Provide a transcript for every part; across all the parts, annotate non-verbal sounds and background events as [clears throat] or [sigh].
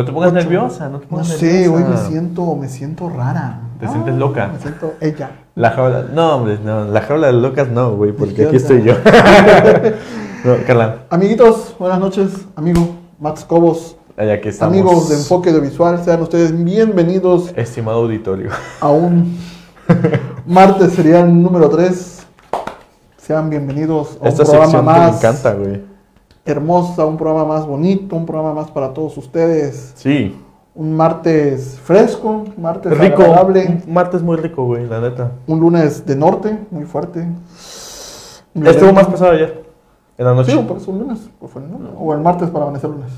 No te pongas Ocho. nerviosa, no te No pongas sé, hoy me siento, me siento rara. ¿Te sientes loca? Me siento ella. La jaula, no, hombre, no, la jaula de locas no, güey, porque ¿Qué aquí estoy yo. [laughs] no, Carla, Amiguitos, buenas noches, amigo Max Cobos, allá aquí estamos. amigos de Enfoque Audiovisual, sean ustedes bienvenidos Estimado auditorio. a un [laughs] martes serial número 3. Sean bienvenidos a un Esta programa sección que me más encanta, güey. Hermosa, un programa más bonito, un programa más para todos ustedes. Sí, Un martes fresco, un martes rico. agradable, Un martes muy rico, güey, la neta. un lunes de norte, muy fuerte. Estuvo más pesado ayer, en la noche. Sí, por eso un lunes. pues fue el lunes, O el martes para amanecer lunes.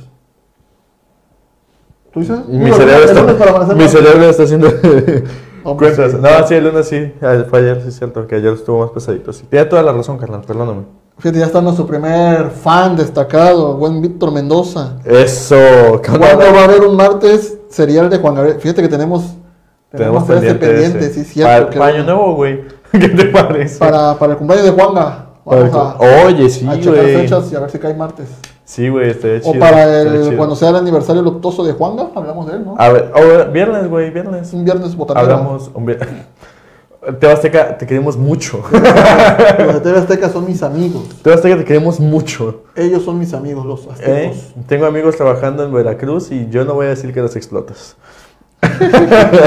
¿Tú dices? Mi el cerebro, está, mi cerebro está haciendo [laughs] No, pues, [laughs] sí. No, sí, el lunes sí. Ah, Fue ayer, sí es cierto, que ayer estuvo más pesadito. Sí. Tiene toda la razón, Carla, perdóname. Fíjate, ya está nuestro primer fan destacado, buen Víctor Mendoza. Eso, ¿Cuándo va a haber un martes serial de Juan Gabriel? Fíjate que tenemos, Tenemos ese pendiente, sí, cierto. Para, para año nuevo, güey. [laughs] ¿Qué te parece? para, para el cumpleaños de Juanga. Vamos a, Oye, sí, a checar güey. fechas y a ver si cae martes. Sí, güey, estaría chido. o para el, chido. cuando sea el aniversario luctuoso de Juanga, hablamos de él, ¿no? A ver, ahora, viernes, güey, viernes. Es un viernes botanero. Hablamos. Un [laughs] vier- Tebasteca, te queremos mucho. [laughs] Los de TV Azteca son mis amigos. Tebasteca, te queremos mucho. Ellos son mis amigos, los aztecos. ¿eh? Tengo amigos trabajando en Veracruz y yo no voy a decir que los explotas. [laughs]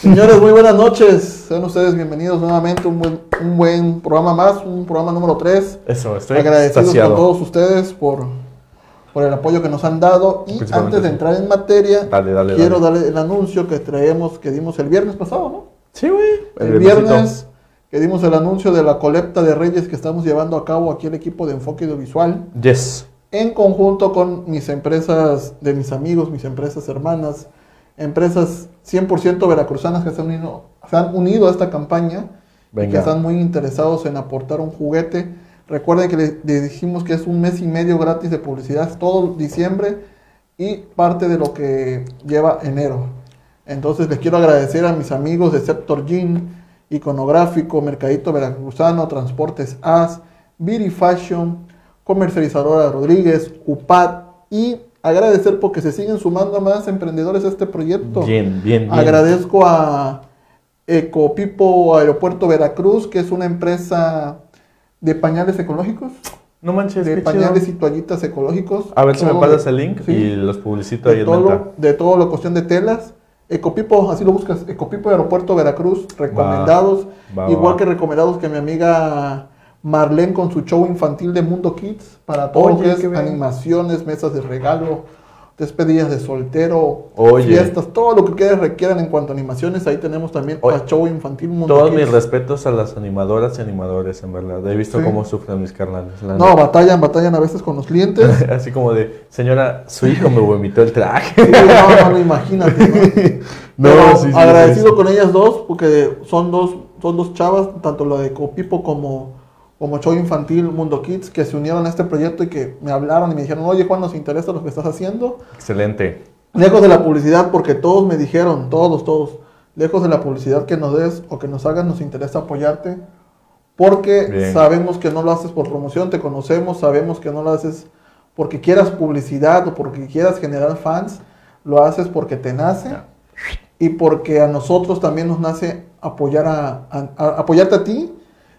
Señores, muy buenas noches. Sean ustedes bienvenidos nuevamente a un buen, un buen programa más, un programa número 3. Eso, estoy Agradecidos con todos ustedes por, por el apoyo que nos han dado. Y antes de entrar en materia, Dale, dale, quiero dale. darle el anuncio que traemos, que dimos el viernes pasado, ¿no? Sí, güey. El, viernes que dimos el anuncio de la colecta de Reyes que estamos llevando a cabo aquí el equipo de Enfoque Audiovisual. Yes. en conjunto con mis empresas, de mis amigos, mis empresas hermanas, empresas 100% veracruzanas que se han, unido, se han unido a esta campaña y que están muy interesados en aportar un juguete. Recuerden que le, le dijimos que es un mes y medio gratis de publicidad todo diciembre y parte de lo que lleva enero. Entonces les quiero agradecer a mis amigos de Sector Gin, Iconográfico, Mercadito Veracruzano, Transportes AS, Beauty Fashion, Comercializadora Rodríguez, UPAD y agradecer porque se siguen sumando más emprendedores a este proyecto. Bien, bien, bien. Agradezco a Ecopipo Aeropuerto Veracruz, que es una empresa de pañales ecológicos, No manches, de qué pañales chido. y toallitas ecológicos. A ver si me pasas de- el link sí, y los publicito ahí de en todo, lo, de todo lo cuestión de telas. Ecopipo, así lo buscas, Ecopipo Aeropuerto Veracruz, recomendados. va, igual va. que recomendados que mi amiga Marlene con su show infantil de Mundo Kids, para todo lo que es animaciones, mesas de regalo, despedidas de soltero, Oye. fiestas, todo lo que ustedes requieran en cuanto a animaciones, ahí tenemos también Oye, a show infantil Mundo Todos mis respetos a las animadoras y animadores, en verdad. He visto Sí. cómo sufren mis carnales. No, neta. batallan, batallan a veces con los clientes. [laughs] Así como de, señora, su hijo me vomitó el traje. Sí, no, [laughs] imagínate. ¿no? [laughs] No, Pero sí, sí, agradecido con ellas dos, porque son dos, son dos chavas, tanto la de Copipo como, como Show Infantil Mundo Kids, que se unieron a este proyecto y que me hablaron y me dijeron, oye Juan, nos interesa lo que estás haciendo. Excelente. Lejos de la publicidad, porque todos me dijeron, todos, todos, lejos de la publicidad que nos des o que nos hagas, nos interesa apoyarte. Porque Bien. sabemos que no lo haces por promoción, te conocemos, sabemos que no lo haces porque quieras publicidad o porque quieras generar fans, lo haces porque te nace y porque a nosotros también nos nace apoyar a, a- a- apoyarte a ti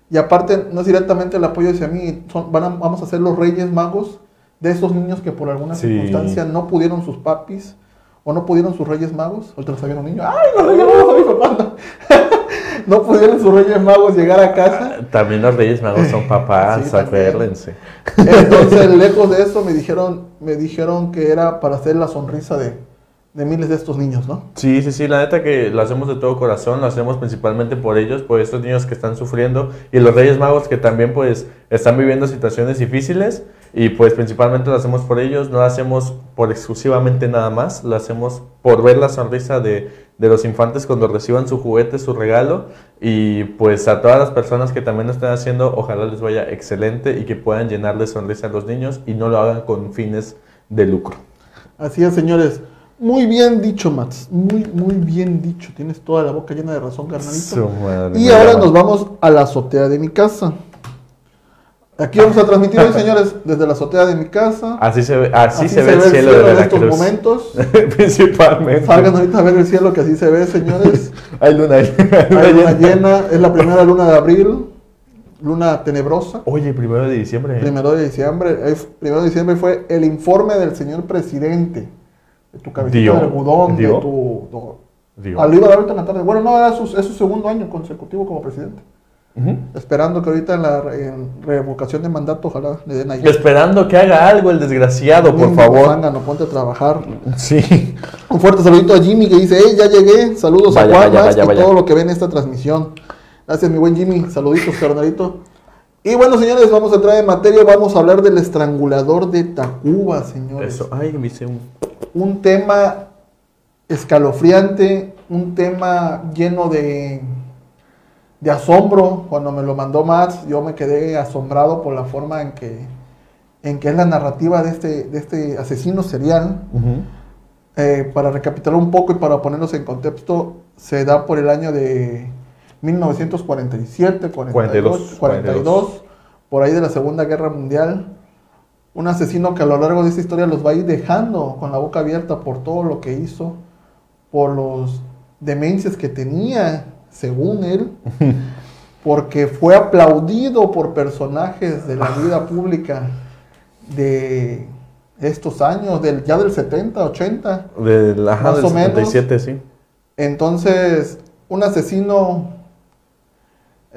y aparte no es directamente el apoyo hacia mí, son- van a- vamos a ser los reyes magos de esos niños que por alguna Sí. circunstancia no pudieron sus papis o no pudieron sus reyes magos, ahorita lo un niño, ay, los reyes magos son mi papá, [laughs] no. pudieron sus reyes magos llegar a casa, También los Reyes Magos son [laughs] papás, Sí, acuérdense. entonces [laughs] lejos de eso me dijeron, me dijeron que era para hacer la sonrisa de, de miles de estos niños, ¿no? Sí, sí, sí, la neta que lo hacemos de todo corazón, lo hacemos principalmente por ellos, por estos niños que están sufriendo y los Reyes Magos que también pues están viviendo situaciones difíciles y pues principalmente lo hacemos por ellos, no lo hacemos por exclusivamente nada más, lo hacemos por ver la sonrisa de, de los infantes cuando reciban su juguete, su regalo y pues a todas las personas que también lo están haciendo, ojalá les vaya excelente y que puedan llenar de sonrisa a los niños y no lo hagan con fines de lucro. Así es, señores. Muy bien dicho, Mats. Muy, muy bien dicho. Tienes toda la boca llena de razón, carnalito. Madre, Y ahora nos vamos a la azotea de mi casa. Aquí vamos a transmitir hoy, [laughs] señores, desde la azotea de mi casa. Así se ve, así se ve el cielo de en Veracruz. estos momentos. [laughs] Principalmente. Salgan ahorita a ver el cielo que así se ve, señores. [laughs] Hay luna, hay luna Hay luna llena. llena, es la primera luna de abril, luna tenebrosa. Oye, primero de diciembre. Primero de diciembre, primero de diciembre fue el informe del señor presidente. De tu cabecita Dio. de algodón, Dio. de tu... no, Digo. ah, iba a dar ahorita en la tarde. Bueno, no, era su, es su segundo año consecutivo como presidente. Esperando que ahorita en la en revocación de mandato, ojalá le den ahí. Esperando que haga algo el desgraciado, por favor. Zángano, ponte a trabajar. Sí. Un fuerte saludito a Jimmy que dice, hey, ya llegué. Saludos Vaya, a Juan vaya, y todo lo que ven esta transmisión. Gracias, mi buen Jimmy. Saluditos, carnalito. Y bueno, señores, vamos a entrar en materia. Vamos a hablar del estrangulador de Tacuba, señores. Eso. Ay, me hice un. Un tema escalofriante, un tema lleno de, de asombro. Cuando me lo mandó Max, yo me quedé asombrado por la forma en que, en que es la narrativa de este, de este asesino serial. Eh, para recapitular un poco y para ponernos en contexto, se da por el año de 1947, 42, 42, 42, por ahí de la Segunda Guerra Mundial. Un asesino que a lo largo de esta historia los va a ir dejando con la boca abierta por todo lo que hizo, por los demencias que tenía, según él, [laughs] porque fue aplaudido por personajes de la vida pública de estos años, del, ya del 70, 80. Del, ajá, Más del o menos. 77, sí. Entonces, un asesino,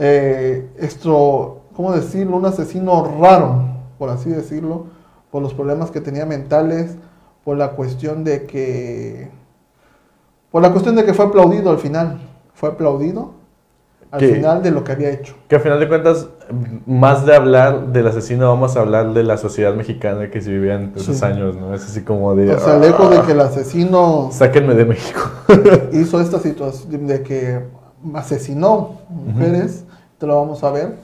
eh, esto, ¿cómo decirlo? Un asesino raro, por así decirlo, por los problemas que tenía mentales, por la cuestión de que, por la cuestión de que fue aplaudido al final, fue aplaudido al final de lo que había hecho. Que a final de cuentas, más de hablar del asesino, vamos a hablar de la sociedad mexicana que se vivía en esos Sí. años, ¿no? Es así como de. O sea, lejos de que el asesino Sáquenme de México. hizo esta situación de que asesinó mujeres, te lo vamos a ver.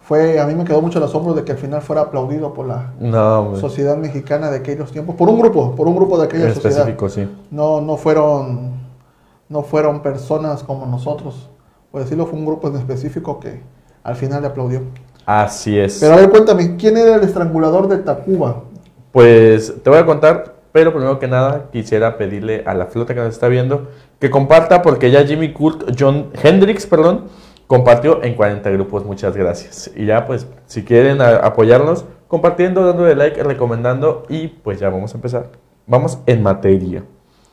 Fue, a mí me quedó mucho el asombro de que al final fuera aplaudido por la no, sociedad mexicana de aquellos tiempos, por un grupo, por un grupo de aquella En sociedad. específico, sí. No, no fueron, no fueron personas como nosotros, por decirlo, fue un grupo en específico que al final le aplaudió. Así es. Pero a ver, cuéntame, ¿quién era el estrangulador de Tacuba? Pues te voy a contar, pero primero que nada quisiera pedirle a la flota que nos está viendo que comparta porque ya Jimmy Kurt, John Hendrix, perdón, compartió en 40 grupos. Muchas gracias. Y ya pues si quieren apoyarnos, compartiendo, dándole like, recomendando y pues ya vamos a empezar. Vamos en materia.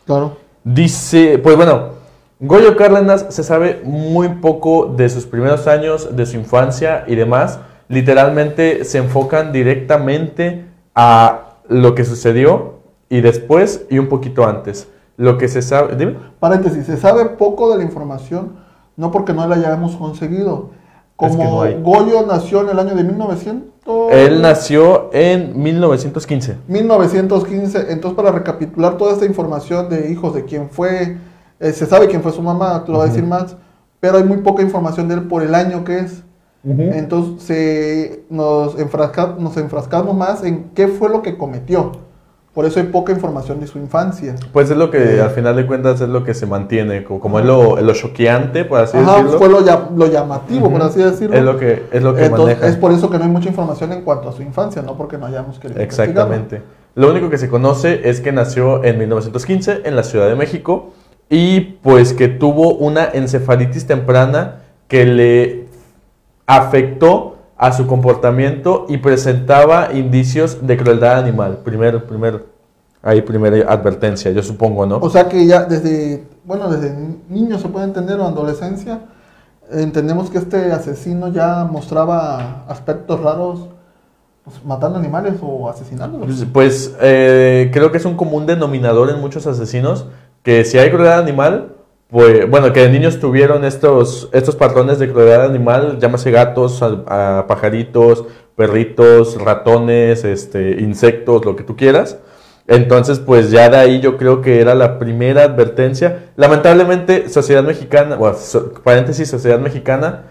Claro. Dice, pues bueno, Goyo Cárdenas se sabe muy poco de sus primeros años, de su infancia y demás. Literalmente se enfocan directamente a lo que sucedió y después y un poquito antes. Lo que se sabe, dime. Paréntesis, se sabe poco de la información, no porque no la hayamos conseguido. Es que Como no hay. Goyo nació en el año de 1900... Él nació en 1915. 1915, entonces para recapitular toda esta información de hijos, de quién fue, eh, se sabe quién fue su mamá, te lo voy a decir más, pero hay muy poca información de él por el año que es. Entonces se- nos, enfrasca- nos enfrascamos más en qué fue lo que cometió. Por eso hay poca información de su infancia. Pues es lo que Eh. al final de cuentas es lo que se mantiene, co- como es lo, lo choqueante, por así Ajá, decirlo. fue lo, ya- lo llamativo, por así decirlo. Es lo que, es lo que Entonces, maneja. es por eso que no hay mucha información en cuanto a su infancia, no porque no hayamos querido investigarlo. Exactamente. Lo único que se conoce es que nació en 1915 en la Ciudad de México y pues que tuvo una encefalitis temprana que le afectó a su comportamiento y presentaba indicios de crueldad animal. Primero, primero, ahí primera advertencia, yo supongo, ¿no? O sea que ya desde, bueno, desde niño se puede entender o adolescencia, entendemos que este asesino ya mostraba aspectos raros, pues, matando animales o asesinándolos. Pues, Pues eh, creo que es un común denominador en muchos asesinos que si hay crueldad animal, pues bueno, que de niños tuvieron estos, estos patrones de crueldad animal, llámase gatos, a, a pajaritos, perritos, ratones, este, insectos, lo que tú quieras. Entonces, pues ya de ahí yo creo que era la primera advertencia. Lamentablemente, sociedad mexicana, bueno, paréntesis, sociedad mexicana,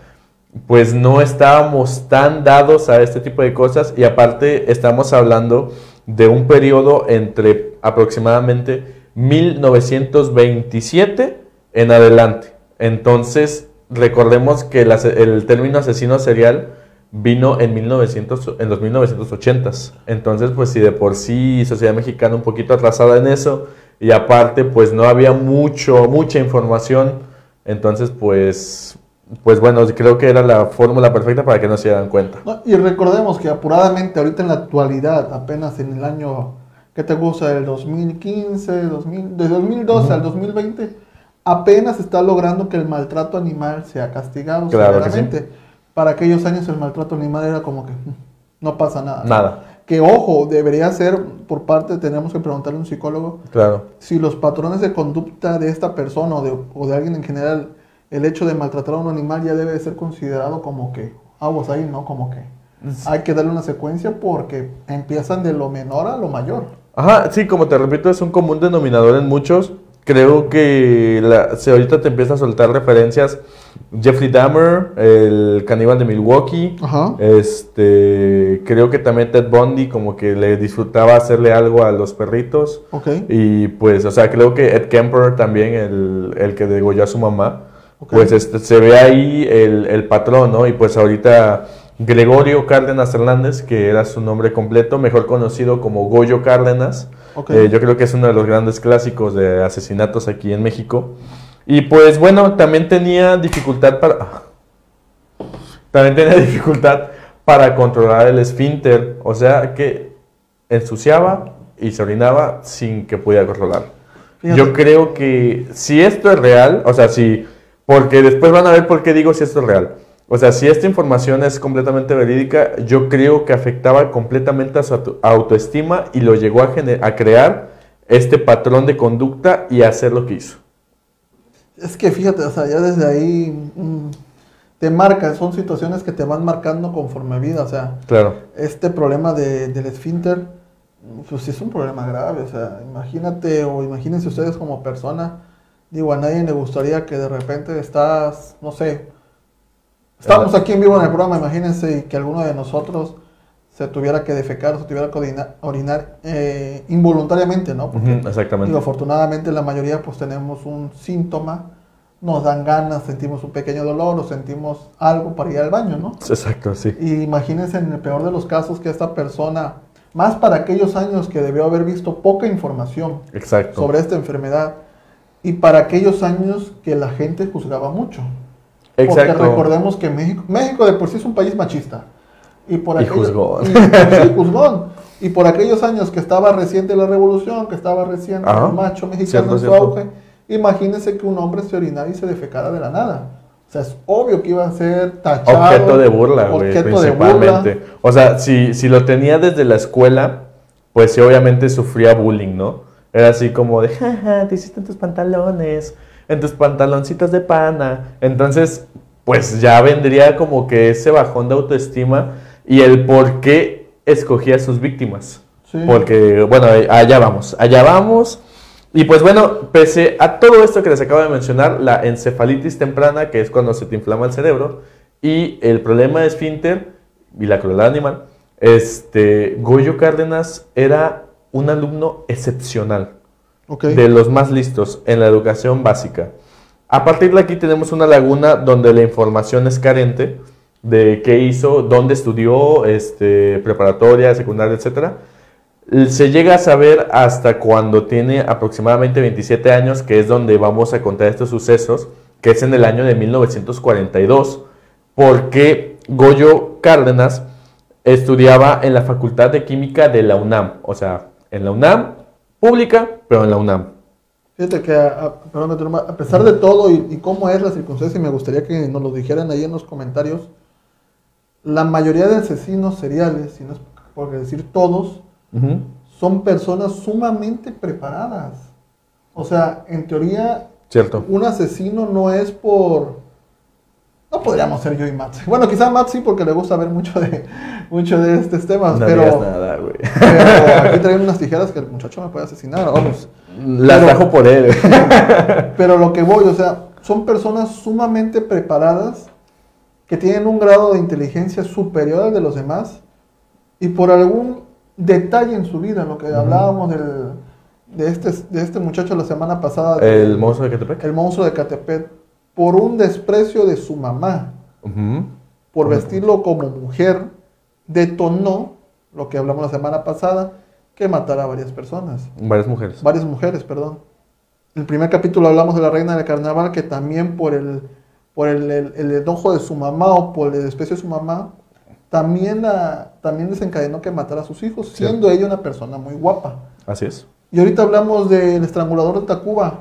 pues no estábamos tan dados a este tipo de cosas y aparte estamos hablando de un periodo entre aproximadamente 1927 en adelante. Entonces, recordemos que el término asesino serial vino en, 1900, en los 1980s. Entonces, pues si de por sí sociedad mexicana un poquito atrasada en eso, y aparte, pues no había mucho, mucha información, entonces, pues, pues bueno, creo que era la fórmula perfecta para que no se dieran cuenta. y recordemos que apuradamente, ahorita en la actualidad, apenas en el año, ¿qué te gusta? El 2015, 2000, de 2012 al 2020, apenas está logrando que el maltrato animal sea castigado claro Para aquellos años el maltrato animal era como que mm, no pasa nada. Nada. Que ojo, debería ser por parte, tenemos que preguntarle a un psicólogo, claro. si los patrones de conducta de esta persona o de, o de alguien en general, el hecho de maltratar a un animal ya debe ser considerado como que, aguas ahí, ¿no? Como que hay que darle una secuencia porque empiezan de lo menor a lo mayor. Ajá, sí, como te repito, es un común denominador en muchos. Creo que la, si ahorita te empieza a soltar referencias Jeffrey Dahmer, el caníbal de Milwaukee. Este, creo que también Ted Bundy como que le disfrutaba hacerle algo a los perritos. Y pues, o sea, creo que Ed Kemper también, el, el que degolló a su mamá. Pues este, se ve ahí el, el patrón, ¿no? Y pues ahorita Gregorio Cárdenas Hernández, que era su nombre completo, mejor conocido como Goyo Cárdenas. Eh, yo creo que es uno de los grandes clásicos de asesinatos aquí en México. Y pues bueno, también tenía dificultad para... También tenía [laughs] dificultad para controlar el esfínter, o sea que ensuciaba y se orinaba sin que pudiera controlar. Yo creo que si esto es real, o sea, si, porque después van a ver por qué digo si esto es real. O sea, si esta información es completamente verídica, yo creo que afectaba completamente a su autoestima y lo llegó a, a crear este patrón de conducta y a hacer lo que hizo. Es que fíjate, o sea, ya desde ahí mm, te marca, son situaciones que te van marcando conforme vida, o sea, claro. este problema de, del esfínter, pues sí es un problema grave, o sea, imagínate o imagínense ustedes como persona, digo, a nadie le gustaría que de repente estás, no sé, estamos aquí en vivo en el programa, imagínense que alguno de nosotros se tuviera que defecar, se tuviera que orinar, eh, involuntariamente, ¿no? Porque, exactamente. Digo, afortunadamente la mayoría pues tenemos un síntoma, nos dan ganas, sentimos un pequeño dolor o sentimos algo para ir al baño, ¿no? Exacto, sí. Y imagínense en el peor de los casos que esta persona, más para aquellos años que debió haber visto poca información Exacto. sobre esta enfermedad y para aquellos años que la gente juzgaba mucho. Exacto. Porque recordemos que México, México de por sí es un país machista. Y, por y juzgón. Y, Y por aquellos años que estaba reciente la revolución, que estaba reciente el macho mexicano en su auge, imagínense que un hombre se orinara y se defecara de la nada. O sea, es obvio que iba a ser tachado. Objeto de burla, güey, principalmente. O sea, si, si lo tenía desde la escuela, pues sí, obviamente sufría bullying, ¿no? Era así como de, jaja, te hiciste en tus pantalones, en tus pantaloncitos de pana. Entonces, pues ya vendría como que ese bajón de autoestima y el por qué escogía a sus víctimas. Porque, bueno, allá vamos, allá vamos. Y pues bueno, pese a todo esto que les acabo de mencionar, la encefalitis temprana, que es cuando se te inflama el cerebro, y el problema de esfínter y la crueldad animal, este, Goyo Cárdenas era un alumno excepcional, de los más listos en la educación básica. A partir de aquí tenemos una laguna donde la información es carente, de qué hizo, dónde estudió, este, preparatoria, secundaria, etc. Se llega a saber hasta cuando tiene aproximadamente 27 años, que es donde vamos a contar estos sucesos, que es en el año de 1942, porque Goyo Cárdenas estudiaba en la Facultad de Química de la UNAM, o sea, en la UNAM, pública, pero en la UNAM. Fíjate que, a, pesar de todo y, y, cómo es la circunstancia, y me gustaría que nos lo dijeran ahí en los comentarios, la mayoría de asesinos seriales, si no es por decir todos, son personas sumamente preparadas. O sea, en teoría, Cierto. un asesino no es por... No podríamos ser yo y Matt. Bueno, quizá Matt sí porque le gusta ver mucho de, [laughs] mucho de estos temas. No pero, nada, güey. [laughs] Pero aquí traen unas tijeras que el muchacho me puede asesinar. Vamos. Las trajo por él. [laughs] pero lo que voy, o sea, son personas sumamente preparadas que tienen un grado de inteligencia superior al de los demás y por algún detalle en su vida, lo que hablábamos del, de, este, de este muchacho la semana pasada. ¿El monstruo de Catepec? El monstruo de Catepec, por un desprecio de su mamá. por vestirlo como mujer, detonó lo que hablamos la semana pasada, que matara a varias personas. Varias mujeres. Varias mujeres, perdón. En el primer capítulo hablamos de la reina del carnaval, que también por el, por el, el- el enojo de su mamá o por el desprecio de su mamá, también, la, también desencadenó que matara a sus hijos, siendo ella una persona muy guapa. Así es. Y ahorita hablamos del estrangulador de Tacuba.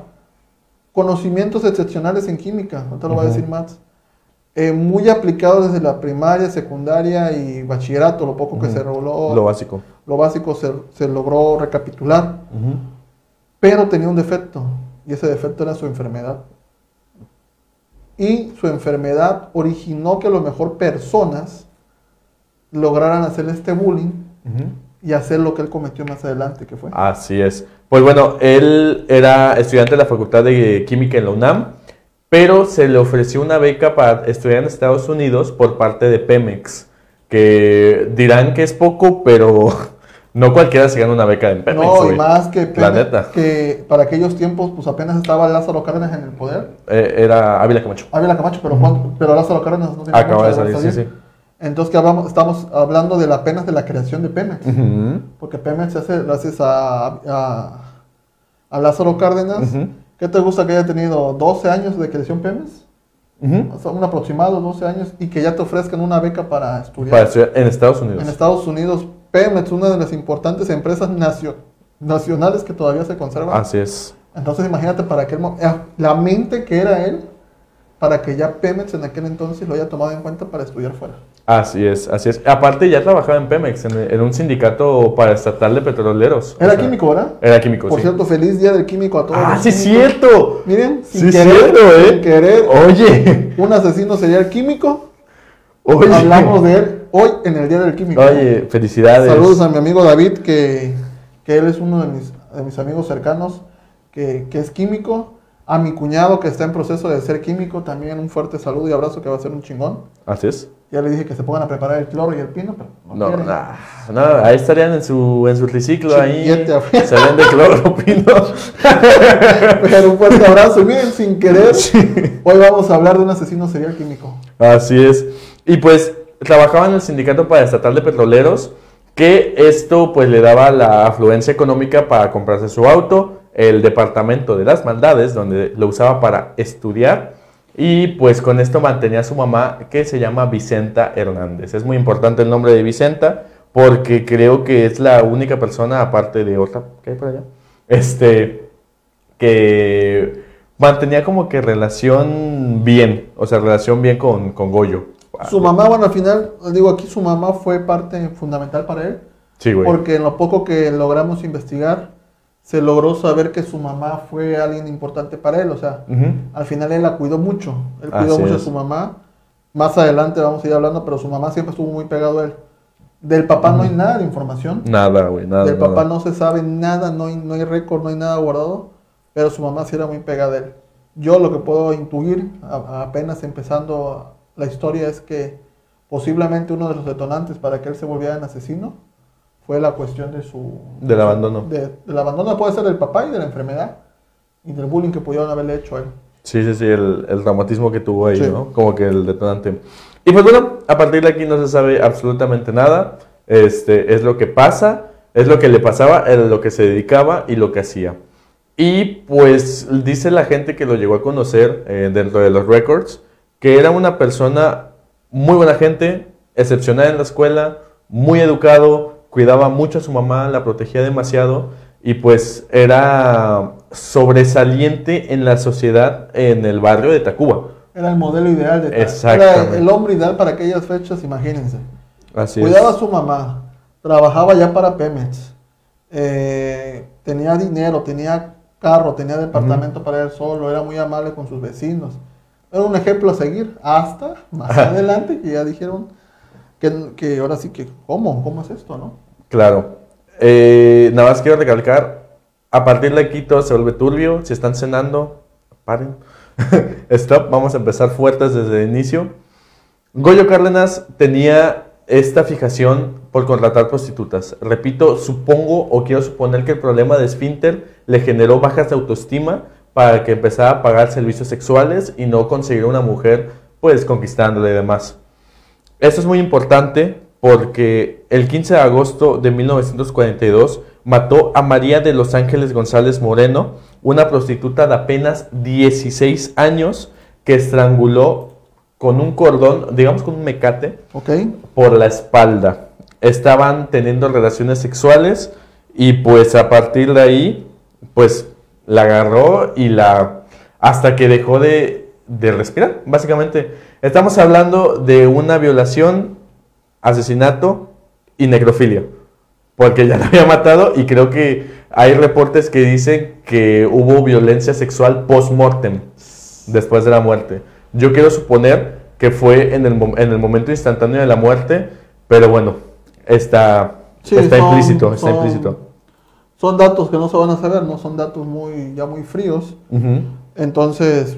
Conocimientos excepcionales en química, ahorita lo va a decir Max. Eh, muy aplicado desde la primaria, secundaria y bachillerato, lo poco que se reguló, Lo básico. lo básico se, se logró recapitular. Ujú. Pero tenía un defecto, y ese defecto era su enfermedad. Y su enfermedad originó que a lo mejor personas lograran hacer este bullying y hacer lo que él cometió más adelante, que fue. Así es. Pues bueno, él era estudiante de la Facultad de Química en la UNAM, pero se le ofreció una beca para estudiar en Estados Unidos por parte de Pemex, que dirán que es poco, pero [laughs] no cualquiera se gana una beca en Pemex. No, y más que, La Pemex- neta. que para aquellos tiempos, pues apenas estaba Lázaro Cárdenas en el poder. Eh, era Ávila Camacho. Ávila Camacho, pero, ¿cuánto? pero Lázaro Cárdenas no tiene Acaba de mucho salir, sí, sí. Entonces, que hablamos, estamos hablando de la apenas de la creación de Pemex. Porque Pemex se hace gracias a, a, a Lázaro Cárdenas. ¿Qué te gusta que haya tenido 12 años de creación Pemex? Ujú. O sea, un aproximado, 12 años, y que ya te ofrezcan una beca para estudiar. Para estudiar en Estados Unidos. En Estados Unidos, Pemex, una de las importantes empresas nacio- nacionales que todavía se conservan. Así es. Entonces imagínate para aquel eh, la mente que era él, para que ya Pemex en aquel entonces lo haya tomado en cuenta para estudiar fuera. Así es, así es. Aparte ya trabajaba en Pemex, en, en un sindicato paraestatal de petroleros. Era O sea, químico, ¿verdad? Era químico, Por sí. cierto, feliz día del químico a todos. Ah, los sí es químicos. cierto. Miren, Sí sin es querer, cierto, ¿eh? sin querer, Oye. un asesino serial químico. Oye. Hablamos de él hoy en el día del químico. Oye, felicidades. Saludos a mi amigo David, que, que él es uno de mis, de mis amigos cercanos, que, que es químico. A mi cuñado que está en proceso de ser químico, también un fuerte saludo y abrazo que va a ser un chingón. Así es. Ya le dije que se pongan a preparar el cloro y el pino, pero no, No, nah, no, ahí estarían en su, en su triciclo ahí. Chillete, afuera. Se vende cloro, [laughs] pino. Pero un fuerte abrazo. Miren, sin querer, hoy vamos a hablar de un asesino serial químico. Así es. Y pues trabajaba en el sindicato paraestatal de petroleros, que esto pues le daba la afluencia económica para comprarse su auto, el departamento de las maldades, donde lo usaba para estudiar, y pues con esto mantenía a su mamá, que se llama Vicenta Hernández. Es muy importante el nombre de Vicenta, porque creo que es la única persona, aparte de otra que hay por allá, este, que mantenía como que relación bien, o sea, relación bien con, con Goyo. Su mamá, bueno, al final, digo aquí, su mamá fue parte fundamental para él. Sí, güey. Porque en lo poco que logramos investigar, se logró saber que su mamá fue alguien importante para él. O sea, al final él la cuidó mucho. Él cuidó Así mucho es. a su mamá. Más adelante vamos a ir hablando, pero su mamá siempre estuvo muy pegado a él. Del papá no hay nada de información. Nada, güey, nada. Del papá no se sabe nada, no hay, no hay récord, no hay nada guardado. Pero su mamá sí era muy pegada a él. Yo lo que puedo intuir, a- a- apenas empezando la historia, es que posiblemente uno de los detonantes para que él se volviera un asesino fue la cuestión de su... Del abandono. de- del abandono puede ser del papá y de la enfermedad y del bullying que pudieron haberle hecho a él. Sí, sí, sí, el, el traumatismo que tuvo ahí, Sí. ¿no? Como que el detonante. Y pues bueno, a partir de aquí no se sabe absolutamente nada. Este, es lo que pasa, es lo que le pasaba, es lo que se dedicaba y lo que hacía. Y pues dice la gente que lo llegó a conocer eh, dentro de los records, que era una persona muy buena gente, excepcional en la escuela, muy educado, cuidaba mucho a su mamá, la protegía demasiado y pues era sobresaliente en la sociedad en el barrio de Tacuba. Era el modelo ideal de. Era el hombre ideal para aquellas fechas, imagínense. Así Cuidaba a su mamá, trabajaba ya para Pemex, eh, tenía dinero, tenía carro, tenía departamento para él solo, era muy amable con sus vecinos. Era un ejemplo a seguir, hasta más adelante que ya dijeron que, que ahora sí que, ¿cómo? ¿Cómo es esto, no? Claro. Eh, nada más quiero recalcar, a partir de aquí todo se vuelve turbio. Si están cenando, paren. [laughs] Stop, vamos a empezar fuertes desde el inicio. Goyo Cárdenas tenía esta fijación por contratar prostitutas. Repito, supongo o quiero suponer que el problema de esfínter le generó bajas de autoestima para que empezara a pagar servicios sexuales y no conseguir una mujer pues conquistándole y demás. Esto es muy importante porque el 15 de agosto de 1942 mató a María de los Ángeles González Moreno, una prostituta de apenas 16 años que estranguló con un cordón, digamos con un mecate, por la espalda. Estaban teniendo relaciones sexuales y pues a partir de ahí, pues la agarró y la... hasta que dejó de, de respirar, básicamente. Estamos hablando de una violación, asesinato y necrofilia. Porque ya la había matado y creo que hay reportes que dicen que hubo violencia sexual post-mortem, después de la muerte. Yo quiero suponer que fue en el, en el momento instantáneo de la muerte, pero bueno, está, Sí, está son- implícito, está son- implícito. Son datos que no se van a saber, no son datos muy ya muy fríos. Entonces,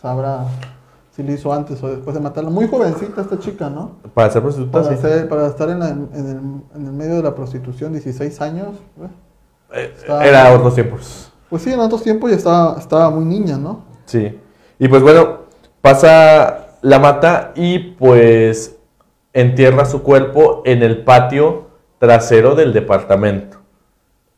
sabrá si lo hizo antes o después de matarla. Muy jovencita esta chica, ¿no? Para ser prostituta, Para, sí. ser- para estar en, la- en el, en el medio de la prostitución, 16 años. ¿eh? Eh, Era otros tiempos. Pues sí, en otros tiempos ya estaba, estaba muy niña, ¿no? Sí. Y pues bueno, pasa, la mata y pues entierra su cuerpo en el patio trasero del departamento.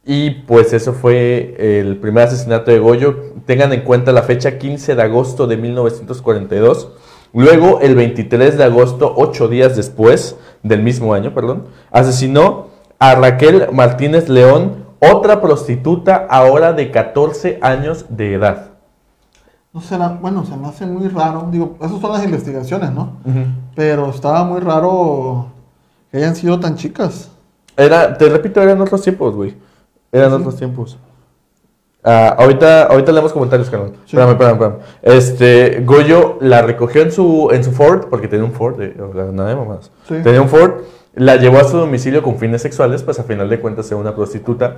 Y pues eso fue el primer asesinato de Goyo. Tengan en cuenta la fecha 15 de agosto de 1942. Luego, el 23 de agosto, ocho días después del mismo año, perdón, asesinó a Raquel Martínez León, otra prostituta ahora de 14 años de edad. No será, bueno, se me hace muy raro. Digo, esas son las investigaciones, ¿no? Pero estaba muy raro que hayan sido tan chicas. Era, te repito, eran otros tiempos, güey. Eran Sí. otros tiempos. Ah, ahorita, ahorita leemos comentarios, carnal. Sí. Espérame, espérame, espérame. Este, Goyo la recogió en su, en su Ford, porque tenía un Ford, eh, nada de mamadas. Sí. Tenía un Ford, la llevó a su domicilio con fines sexuales, pues a final de cuentas era una prostituta.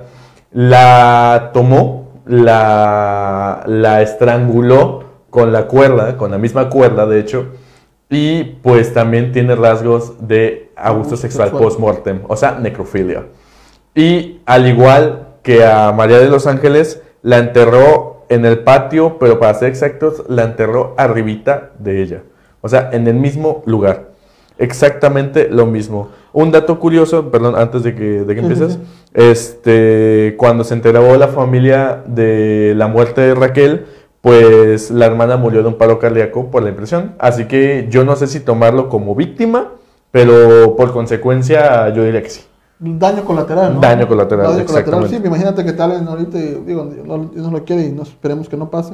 La tomó, la, la estranguló con la cuerda, con la misma cuerda, de hecho. Y pues también tiene rasgos de abuso Abuso sexual sexual. post-mortem, o sea, necrofilia. Y al igual que a María de los Ángeles, la enterró en el patio, pero para ser exactos, la enterró arribita de ella. O sea, en el mismo lugar. Exactamente lo mismo. Un dato curioso, perdón, antes de que, de que empieces. Este, cuando se enteró la familia de la muerte de Raquel, pues la hermana murió de un paro cardíaco por la impresión. Así que yo no sé si tomarlo como víctima, pero por consecuencia yo diría que sí. Daño colateral, ¿no? Daño colateral, Daño colateral, sí. imagínate que hablen ahorita y digo, Dios no, Dios no lo quiere y no esperemos que no pase.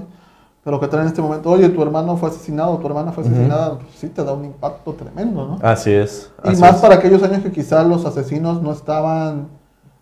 Pero que hablen en este momento, oye, tu hermano fue asesinado, tu hermana fue asesinada, pues sí te da un impacto tremendo, ¿no? Así es. y más es. para aquellos años que quizás los asesinos no estaban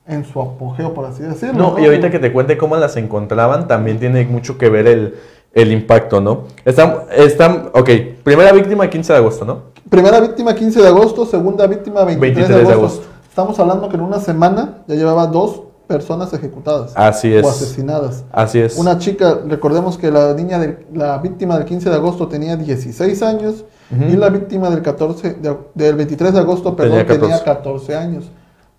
en su apogeo, por así decirlo. No, y ahorita que te cuente cómo las encontraban, también tiene mucho que ver el, el impacto, ¿no? Están, están, ok, primera víctima 15 de agosto, ¿no? Primera víctima 15 de agosto, segunda víctima 23, 23 de, de agosto. Estamos hablando que en una semana ya llevaba dos personas ejecutadas Así o es. asesinadas. Así es. Una chica, recordemos que la niña de, la víctima del 15 de agosto tenía 16 años Ujú. y la víctima del 14 de- del 23 de agosto, perdón, Tenía tenía 14. 14. años.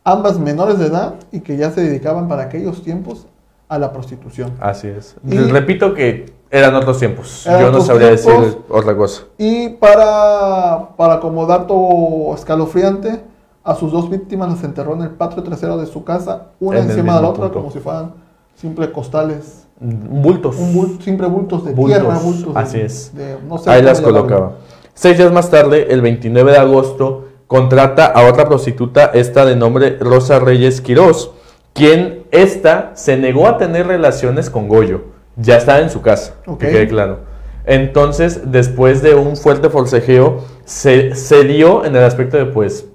Ambas menores de edad y que ya se dedicaban para aquellos tiempos a la prostitución. Así es. Y- Repito que eran otros tiempos. Eran Yo no sabría decir otra cosa. Y para, para como dato escalofriante, a sus dos víctimas las enterró en el patio trasero de su casa, una En encima de la otra, punto. como si fueran simples costales. Bultos. Un bul- simple bultos de Bultos, tierra, bultos de- así es. de- no sé Ahí las llamarlo. colocaba. Seis días más tarde, el 29 de agosto, contrata a otra prostituta, esta de nombre Rosa Reyes Quirós, quien esta se negó a tener relaciones con Goyo. Ya estaba en su casa, que quede claro. Entonces, después de un fuerte forcejeo, se, se dio en el aspecto de, pues,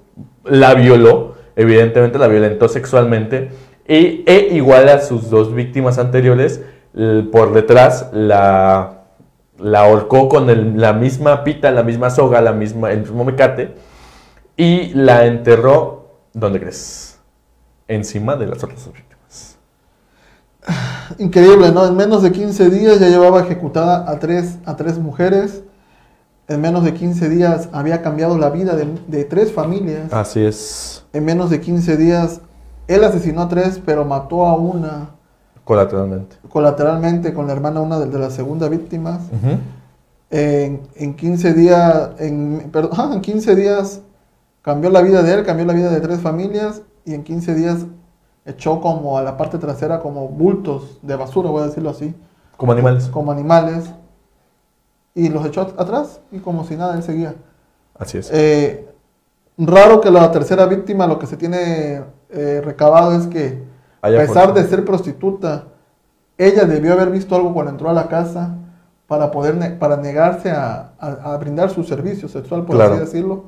la violó, evidentemente la violentó sexualmente, y, e igual a sus dos víctimas anteriores, por detrás la, la ahorcó con la misma pita, la misma soga, la misma, el mismo mecate, y la enterró, ¿dónde crees? Encima de las otras víctimas. Increíble, ¿no? En menos de 15 días ya llevaba ejecutada a tres, a tres mujeres. En menos de 15 días había cambiado la vida de, de tres familias. Así es, En menos de 15 días él asesinó a tres, pero mató a una colateralmente. colateralmente con la hermana una de, de las segunda víctimas. Ujú. En, en 15 días, en, perdón, [laughs] en 15 días cambió la vida de él, cambió la vida de tres familias y en 15 días echó como a la parte trasera como bultos de basura, voy a decirlo así, Como animales. como animales y los echó at- atrás y como si nada, él seguía. Así es. Eh, raro que la tercera víctima lo que se tiene eh, recabado es que a pesar de ser prostituta, ella debió haber visto algo cuando entró a la casa para poder ne- para negarse a, a- a brindar su servicio sexual, por Claro. así decirlo,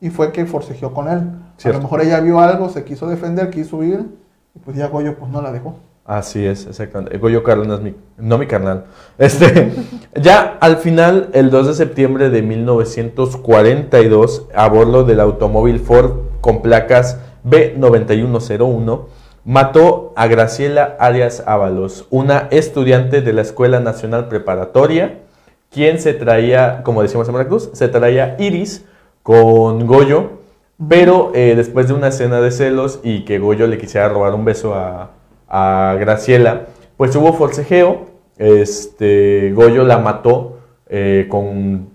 y fue que forcejeó con él. A lo mejor ella vio algo, se quiso defender, quiso huir, y pues ya Goyo pues no la dejó. Así es, exactamente. Goyo Cárdenas, mi- no mi carnal. [laughs] Este, ya al final, el 2 de septiembre de 1942, a bordo del automóvil Ford con placas B9101, mató a Graciela Arias Ábalos, una estudiante de la Escuela Nacional Preparatoria, quien se traía, como decíamos en Veracruz, se traía Iris con Goyo, pero eh, después de una escena de celos y que Goyo le quisiera robar un beso a, a Graciela, pues hubo forcejeo, este, Goyo la mató eh, con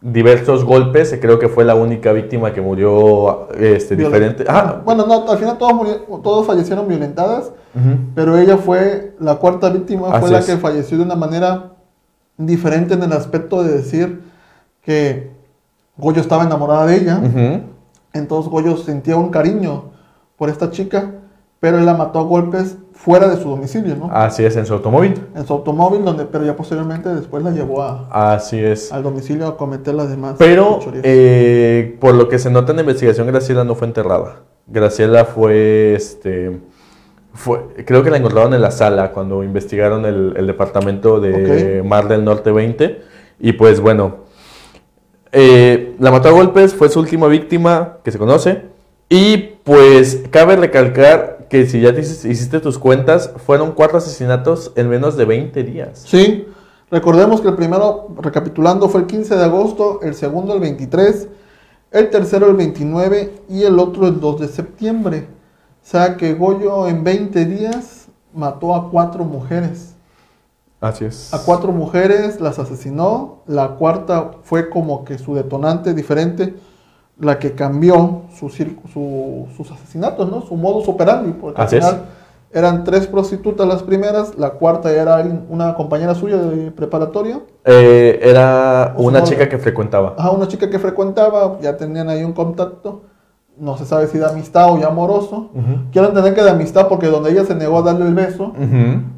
diversos golpes, creo que fue la única víctima que murió este, diferente. Ah, Bueno, no, al final todos, murieron- todos fallecieron violentadas, pero ella fue la cuarta víctima, fue la es. que falleció de una manera diferente en el aspecto de decir que Goyo estaba enamorada de ella, entonces Goyo sentía un cariño por esta chica, pero él la mató a golpes fuera de su domicilio, ¿no? Así es, en su automóvil. En su automóvil, donde, pero ya posteriormente después la llevó a, Así es. al domicilio a cometer las demás Pero, eh, por lo que se nota en la investigación, Graciela no fue enterrada. Graciela fue, este, fue, creo que la encontraron en la sala cuando investigaron el, el departamento de. Mar del Norte 20. Y pues bueno, eh, la mató a golpes, fue su última víctima que se conoce. Y pues cabe recalcar que si ya te hici- hiciste tus cuentas, fueron cuatro asesinatos en menos de 20 días. Sí, recordemos que el primero, recapitulando, fue el 15 de agosto, el segundo el 23, el tercero el 29 y el otro el 2 de septiembre. O sea que Goyo en 20 días mató a cuatro mujeres. Así es. A cuatro mujeres las asesinó, la cuarta fue como que su detonante diferente, la que cambió su, sus asesinatos, ¿no? Su modus operandi, porque Así al es. final eran tres prostitutas las primeras, la cuarta era una compañera suya de preparatorio, Eh, era una no, chica que frecuentaba. Ajá, una chica que frecuentaba, ya tenían ahí un contacto, no se sabe si de amistad o ya amoroso. Ujú. Quiero entender que de amistad porque donde ella se negó a darle el beso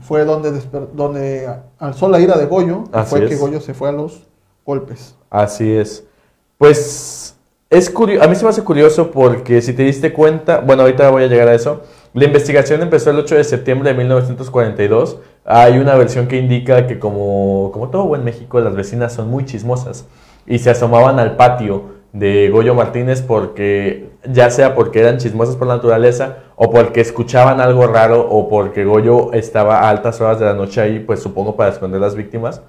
fue donde, donde alzó la ira de Goyo, Así fue que es. Goyo se fue a los golpes. Así es. Pues es curioso, a mí se me hace curioso porque si te diste cuenta, bueno, ahorita voy a llegar a eso. La investigación empezó el 8 de septiembre de 1942. Hay una versión que indica que como, como todo buen México, las vecinas son muy chismosas y se asomaban al patio de Goyo Martínez porque ya sea porque eran chismosas por naturaleza o porque escuchaban algo raro o porque Goyo estaba a altas horas de la noche ahí, pues supongo para esconder las víctimas.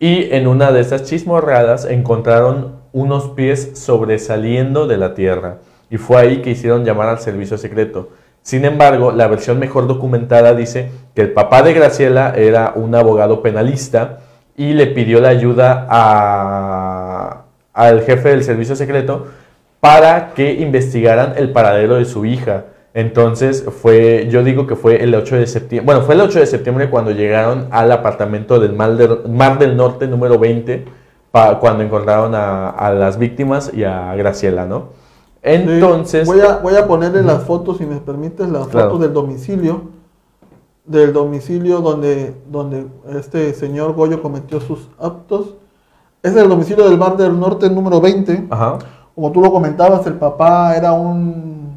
Y en una de estas chismorreadas encontraron unos pies sobresaliendo de la tierra. Y fue ahí que hicieron llamar al servicio secreto. Sin embargo, la versión mejor documentada dice que el papá de Graciela era un abogado penalista y le pidió la ayuda a- al jefe del servicio secreto para que investigaran el paradero de su hija. Entonces fue, yo digo que fue el 8 de septiembre, bueno, fue el 8 de septiembre cuando llegaron al apartamento del Mar del, Mar del Norte número 20, pa- cuando encontraron a, a las víctimas y a Graciela, ¿no? Entonces, Voy a, voy a ponerle las fotos, si me permites, las Claro. fotos del domicilio. Del domicilio donde, donde este señor Goyo cometió sus actos. Es el domicilio del Mar del Norte número 20. ajá, Como tú lo comentabas, el papá era un...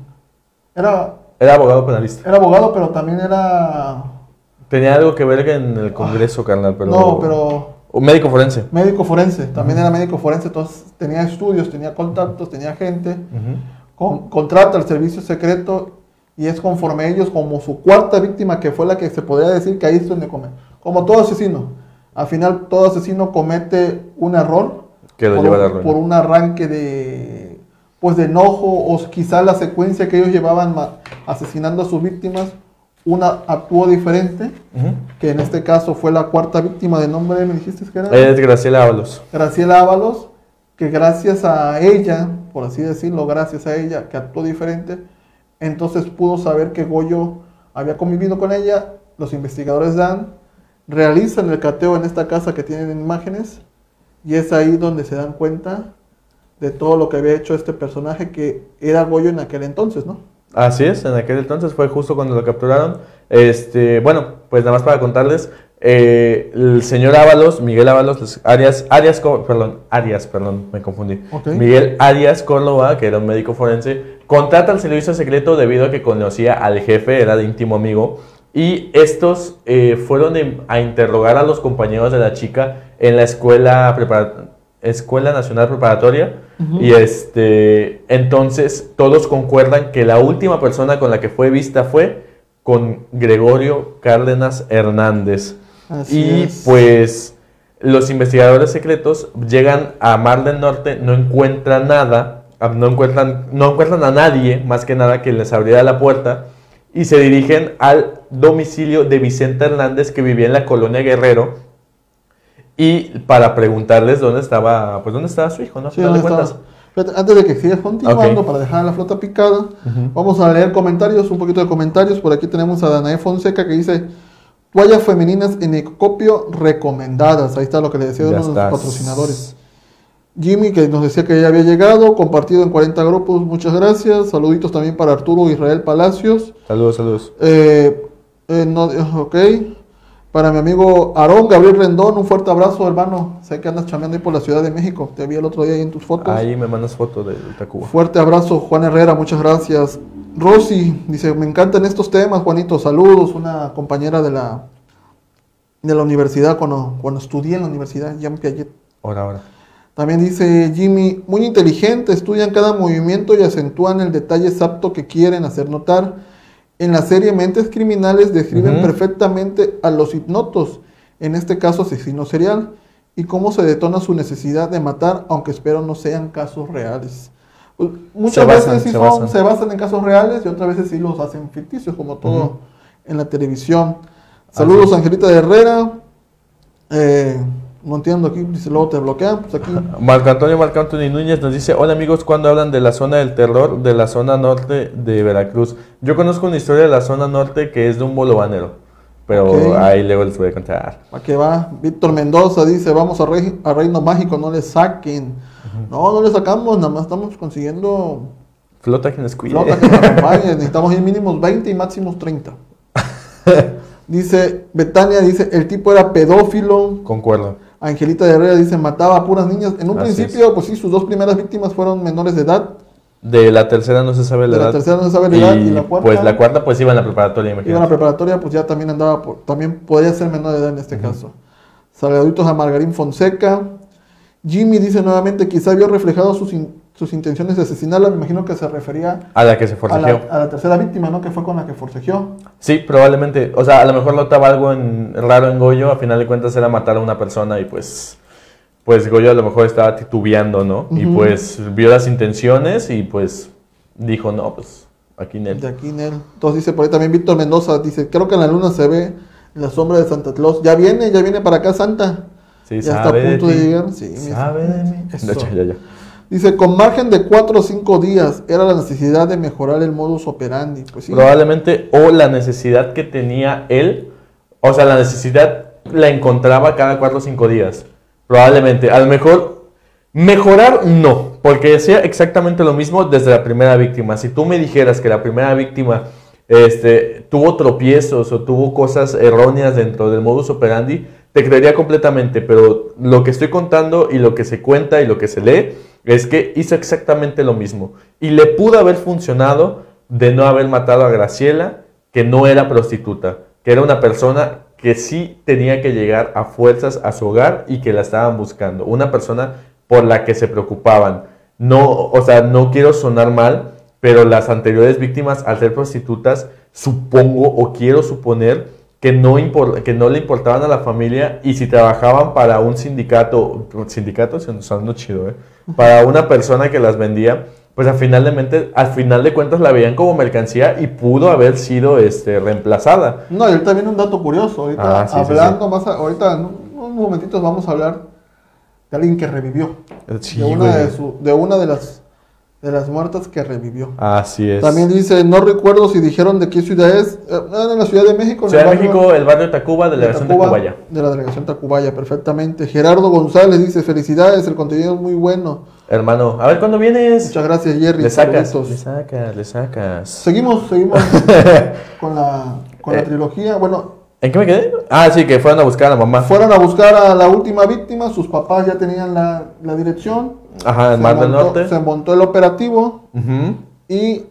Era, era abogado penalista. era abogado, pero también era... Tenía algo que ver en el Congreso, carnal, pero... no, pero Un médico forense. médico forense. También era médico forense, entonces tenía estudios, tenía contactos, tenía gente. Con- contrata el servicio secreto y es conforme ellos como su cuarta víctima que fue la que se podría decir que ahí es donde come. Como todo asesino. Al final todo asesino comete un error Que lo por, lleva a un- por un arranque de pues de enojo o quizá la secuencia que ellos llevaban asesinando a sus víctimas una actuó diferente que en este caso fue la cuarta víctima de nombre me dijiste que era Es Graciela Ábalos. Graciela Ábalos que gracias a ella, por así decirlo, gracias a ella, que actuó diferente, entonces pudo saber que Goyo había convivido con ella, los investigadores dan, realizan el cateo en esta casa que tienen imágenes, y es ahí donde se dan cuenta de todo lo que había hecho este personaje que era Goyo en aquel entonces, ¿no? Así es, en aquel entonces fue justo cuando lo capturaron. Este, bueno, pues nada más para contarles, eh, el señor Ábalos, Miguel Ábalos, Arias, Arias, perdón, Arias, perdón, me confundí. Miguel Arias Córdoba, que era un médico forense, contrata al servicio secreto debido a que conocía al jefe, era de íntimo amigo, y estos eh, fueron a interrogar a los compañeros de la chica en la escuela, escuela nacional preparatoria. Y este, entonces todos concuerdan que la última persona con la que fue vista fue con Gregorio Cárdenas Hernández. y pues los investigadores secretos llegan a Mar del Norte, no encuentran nada, no encuentran, no encuentran a nadie más que nada que les abriera la puerta y se dirigen al domicilio de Vicente Hernández que vivía en la colonia Guerrero y para preguntarles dónde estaba, pues dónde estaba su hijo, ¿no? Antes de que sigas continuando, para dejar la flota picada, vamos a leer comentarios, un poquito de comentarios. Por aquí tenemos a Danae Fonseca que dice, toallas femeninas en ecopio recomendadas. Ahí está lo que le decía uno de los patrocinadores. Jimmy que nos decía que ya había llegado, compartido en 40 grupos, muchas gracias. Saluditos también para Arturo Israel Palacios. Saludos, saludos. Eh, eh, no, ok. Para mi amigo Aarón Gabriel Rendón, un fuerte abrazo, hermano. Sé que andas chameando ahí por la Ciudad de México. Te vi el otro día ahí en tus fotos. Ahí me mandas fotos de Tacuba. Fuerte abrazo, Juan Herrera, muchas gracias. Rosy dice: Me encantan estos temas, Juanito. Saludos, una compañera de la, de la universidad cuando, cuando estudié en la universidad, ya me ayer. Ahora, ahora. También dice Jimmy: Muy inteligente, estudian cada movimiento y acentúan el detalle exacto que quieren hacer notar en la serie Mentes Criminales describen perfectamente a los hipnotos, en este caso asesino serial, y cómo se detona su necesidad de matar, aunque espero no sean casos reales. Pues, muchas veces sí se, basan. en casos reales y otras veces sí los hacen ficticios, como todo en la televisión. Saludos, Angelita de Herrera. Eh, no entiendo aquí, dice luego te bloquean, pues aquí. [laughs] Marco Antonio Marco Antonio Núñez nos dice, hola amigos, cuando hablan de la zona del terror de la zona norte de Veracruz? Yo conozco una historia de la zona norte que es de un bolovanero, pero ahí luego les voy a contar. ¿A qué va? Víctor Mendoza dice, vamos a, a Reino Mágico, no le saquen. No, no le sacamos, nada más estamos consiguiendo... Flota que nos cuide. Flota que nos [laughs] acompañe, necesitamos ir mínimos 20 y máximos 30. [laughs] dice, Betania dice, el tipo era pedófilo. Concuerdo. Angelita de Herrera dice, mataba a puras niñas. En un principio, pues sí, sus dos primeras víctimas fueron menores de edad. De la tercera no se sabe la edad. De la tercera no se sabe la edad. Y la cuarta. Pues la cuarta, pues iba en la preparatoria, Iba en la preparatoria, pues ya también andaba, por, también podía ser menor de edad en este caso. Saluditos a Margarín Fonseca. Jimmy dice nuevamente, quizá vio reflejado sus, sus intenciones de asesinarla, me imagino que se refería a la que se forcejeó. A la, tercera víctima, ¿no? Que fue con la que forcejeó. Sí, probablemente. O sea, a lo mejor notaba algo en, raro en Goyo, a final de cuentas era matar a una persona y pues pues Goyo a lo mejor estaba titubeando, ¿no? Y pues vio las intenciones y pues dijo, no, pues aquí Nel. De aquí Nel. Entonces dice por ahí también Víctor Mendoza, dice, creo que en la luna se ve la sombra de Santa Claus. Ya viene, ya viene para acá Santa. Sí, ya está a punto de, llegar. Sí, sabe de mí. Ya, ya. Dice, con margen de 4 o 5 días, era la necesidad de mejorar el modus operandi. Pues Probablemente, o la necesidad que tenía él, o sea, la necesidad la encontraba cada 4 o 5 días. Probablemente, a lo mejor, mejorar no, porque decía exactamente lo mismo desde la primera víctima. Si tú me dijeras que la primera víctima este, tuvo tropiezos o tuvo cosas erróneas dentro del modus operandi, te creería completamente, pero lo que estoy contando y lo que se cuenta y lo que se lee es que hizo exactamente lo mismo. Y le pudo haber funcionado de no haber matado a Graciela, que no era prostituta, que era una persona que sí tenía que llegar a fuerzas a su hogar y que la estaban buscando. Una persona por la que se preocupaban. No, o sea, no quiero sonar mal, pero las anteriores víctimas, al ser prostitutas, supongo o quiero suponer que no, que no le importaban a la familia y si trabajaban para un sindicato, sindicato, sonando chido, ¿eh? para una persona que las vendía, pues al final, de mente, al final de cuentas la veían como mercancía y pudo haber sido este, reemplazada. No, y viene un dato curioso, ahorita ah, hablando más, ahorita en unos momentitos vamos a hablar de alguien que revivió. Sí, de, una de, su- de una de las, de las muertas que revivió. Así es. También dice, no recuerdo si dijeron de qué ciudad es. Eh, en la Ciudad de México. Ciudad de México, el barrio de Tacuba, delegación de Tacuba, Tacubaya. De la delegación Tacubaya, perfectamente. Gerardo González dice, felicidades, el contenido es muy bueno. Hermano, a ver cuándo vienes. Muchas gracias, Jerry. Le sacas, le sacas, le sacas. Seguimos, seguimos [laughs] con la, con la Eh. trilogía. Bueno, ¿En qué me quedé? Ah, sí, que fueron a buscar a la mamá. fueron a buscar a la última víctima, sus papás ya tenían la, la dirección. Ajá, en Mar del montó- Norte. Se montó el operativo y...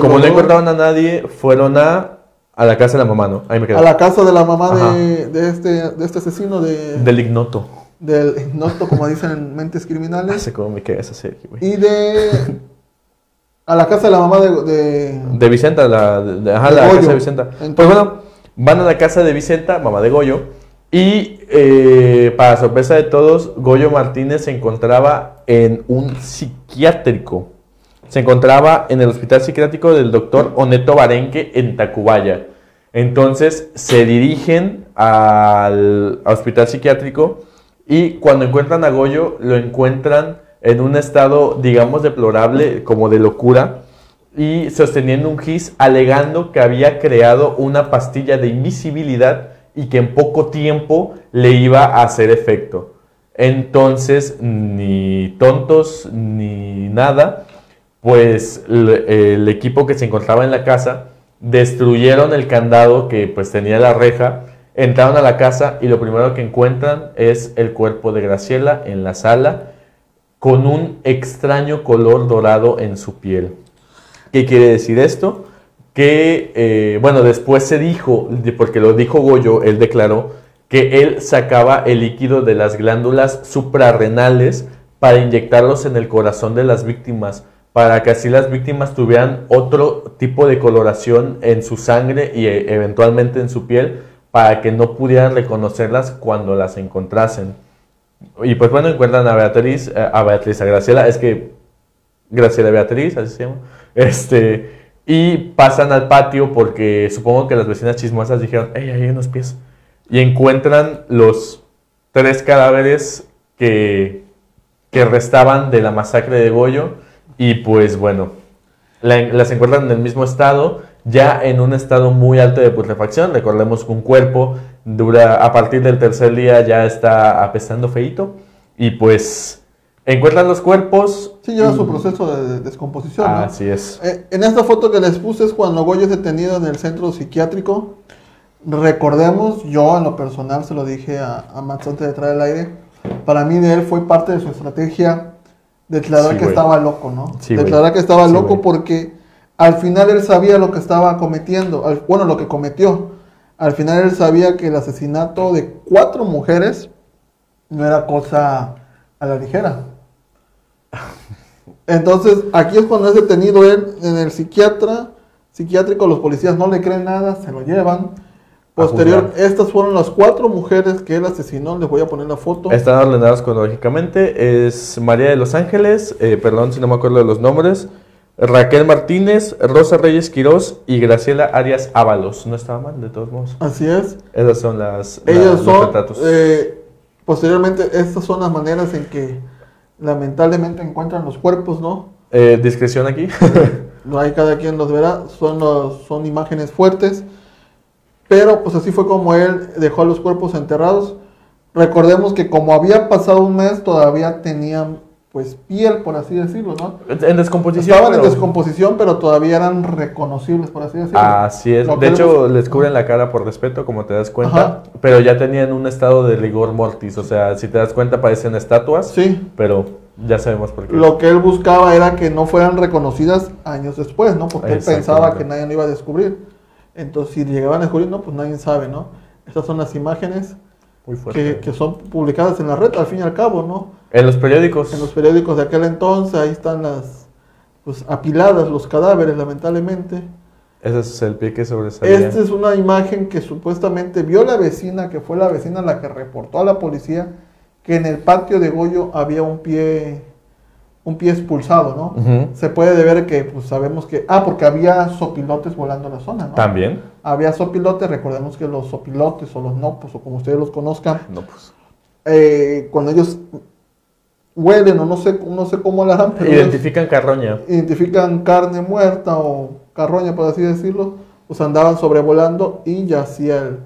Como no logró encontraban a nadie, fueron a, a la casa de la mamá, ¿no? Ahí me quedé. A la casa de la mamá de, de este, de este asesino, de, Del ignoto. del ignoto, como dicen en Mentes Criminales. sé cómo me queda esa serie, güey. Y de... A la casa de la mamá de... de- De Vicenta, la, de, de- ajá, De la Goyo. casa de Vicenta. Entonces- pues bueno, van a la casa de Vicenta, mamá de Goyo, y eh, para sorpresa de todos, Goyo Martínez se encontraba en un psiquiátrico. Se encontraba en el hospital psiquiátrico del doctor Oneto Barenque en Tacubaya. Entonces se dirigen al, al hospital psiquiátrico y cuando encuentran a Goyo, lo encuentran en un estado, digamos, deplorable, como de locura, y sosteniendo un gis, alegando que había creado una pastilla de invisibilidad y que en poco tiempo le iba a hacer efecto. Entonces, ni tontos ni nada, pues l- el equipo que se encontraba en la casa destruyeron el candado que pues tenía la reja, entraron a la casa y lo primero que encuentran es el cuerpo de Graciela en la sala con un extraño color dorado en su piel. ¿Qué quiere decir esto? Que, eh, bueno, después se dijo, porque lo dijo Goyo, él declaró que él sacaba el líquido de las glándulas suprarrenales para inyectarlos en el corazón de las víctimas, para que así las víctimas tuvieran otro tipo de coloración en su sangre y eh, eventualmente en su piel, para que no pudieran reconocerlas cuando las encontrasen. Y pues bueno, encuentran a Beatriz, eh, a Beatriz, a Graciela, es que Graciela Beatriz, así se llama. [laughs] Este, y pasan al patio porque supongo que las vecinas chismosas dijeron, hey, ahí hay unos pies. Y encuentran los tres cadáveres que, que restaban de la masacre de Goyo. Y pues bueno, la- las encuentran en el mismo estado, ya en un estado muy alto de putrefacción. Recordemos que un cuerpo dura, a partir del tercer día ya está apestando feito. Y pues encuentran los cuerpos. Sí, lleva y- su proceso de de descomposición. ¿no? Así es. Eh, en esta foto que les puse es cuando Goyo es detenido en el centro psiquiátrico. Recordemos, yo en lo personal se lo dije a, a Max antes de traer el aire. Para mí, de él fue parte de su estrategia declarar Sí, que güey. estaba loco, ¿no? Sí, güey. declarar que estaba Sí, loco güey. porque al final él sabía lo que estaba cometiendo. al- bueno, lo que cometió. Al final él sabía que el asesinato de cuatro mujeres no era cosa a la ligera. Entonces, aquí es cuando es detenido él en el psiquiatra, psiquiátrico, los policías no le creen nada, se lo llevan. Posterior, estas fueron las cuatro mujeres que él asesinó, les voy a poner la foto. Están ordenados cronológicamente. Es María de los Ángeles, eh, perdón si no me acuerdo de los nombres. Raquel Martínez, Rosa Reyes Quirós y Graciela Arias Ábalos. No estaba mal, de todos modos. Así es. Esas son las la- los son, retratos. eh, posteriormente, estas son las maneras en que lamentablemente encuentran los cuerpos, ¿no? Eh, discreción aquí. [laughs] No hay cada quien los verá, son, los- son imágenes fuertes, pero pues así fue como él dejó a los cuerpos enterrados. Recordemos que como había pasado un mes, todavía tenían pues piel, por así decirlo, ¿no? en descomposición. Estaban en descomposición, pero todavía eran reconocibles, por así decirlo. Así es. Lo De hecho, les cubren la cara por respeto, como te das cuenta. Ajá. Pero ya tenían un estado de rigor mortis. O sea, si te das cuenta, parecen estatuas. Sí, Pero ya sabemos por qué. lo que él buscaba era que no fueran reconocidas años después, ¿no? Porque él pensaba que nadie lo iba a descubrir. Entonces, si llegaban a descubrir, no, pues nadie sabe, ¿no? Estas son las imágenes Muy fuerte. que, que son publicadas en la red, al fin y al cabo, ¿no? En los periódicos. En los periódicos de aquel entonces, ahí están las, pues, apiladas los cadáveres, lamentablemente. Ese es el pie que sobresalía. Esta es una imagen que supuestamente vio la vecina, que fue la vecina la que reportó a la policía que en el patio de Goyo había un pie, un pie expulsado, ¿no? Se puede deber que, pues sabemos que, ah, porque había sopilotes volando en la zona, ¿no? También. Había sopilotes, recordemos que los sopilotes o los nopos, o como ustedes los conozcan, No, pues. eh, cuando ellos huelen o no sé, no sé cómo la harán, pero Identifican carroña. identifican carne muerta o carroña, por así decirlo, pues andaban sobrevolando y yacía el,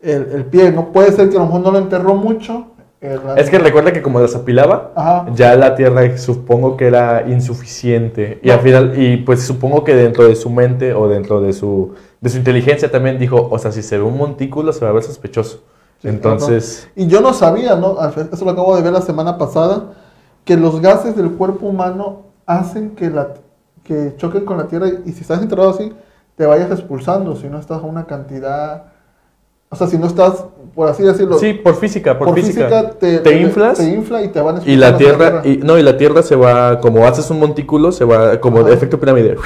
el, el pie. No puede ser que a lo mejor no lo enterró mucho. Es que recuerda que como las apilaba, Ajá. ya la tierra supongo que era insuficiente. Y No. al final, y pues supongo que dentro de su mente o dentro de su, de su inteligencia también dijo, o sea, si se ve un montículo se va a ver sospechoso. Sí, Entonces, Y yo no sabía, ¿no? Eso lo acabo de ver la semana pasada, que los gases del cuerpo humano hacen que, la, que choquen con la tierra y, si estás enterrado así, te vayas expulsando, si no estás a una cantidad... O sea, si no estás, por así decirlo, sí, por física, por, por física. física, te, te inflas te infla y te van y la tierra, y, no, y la tierra se va, como haces un montículo, se va como de Ajá. efecto pirámide.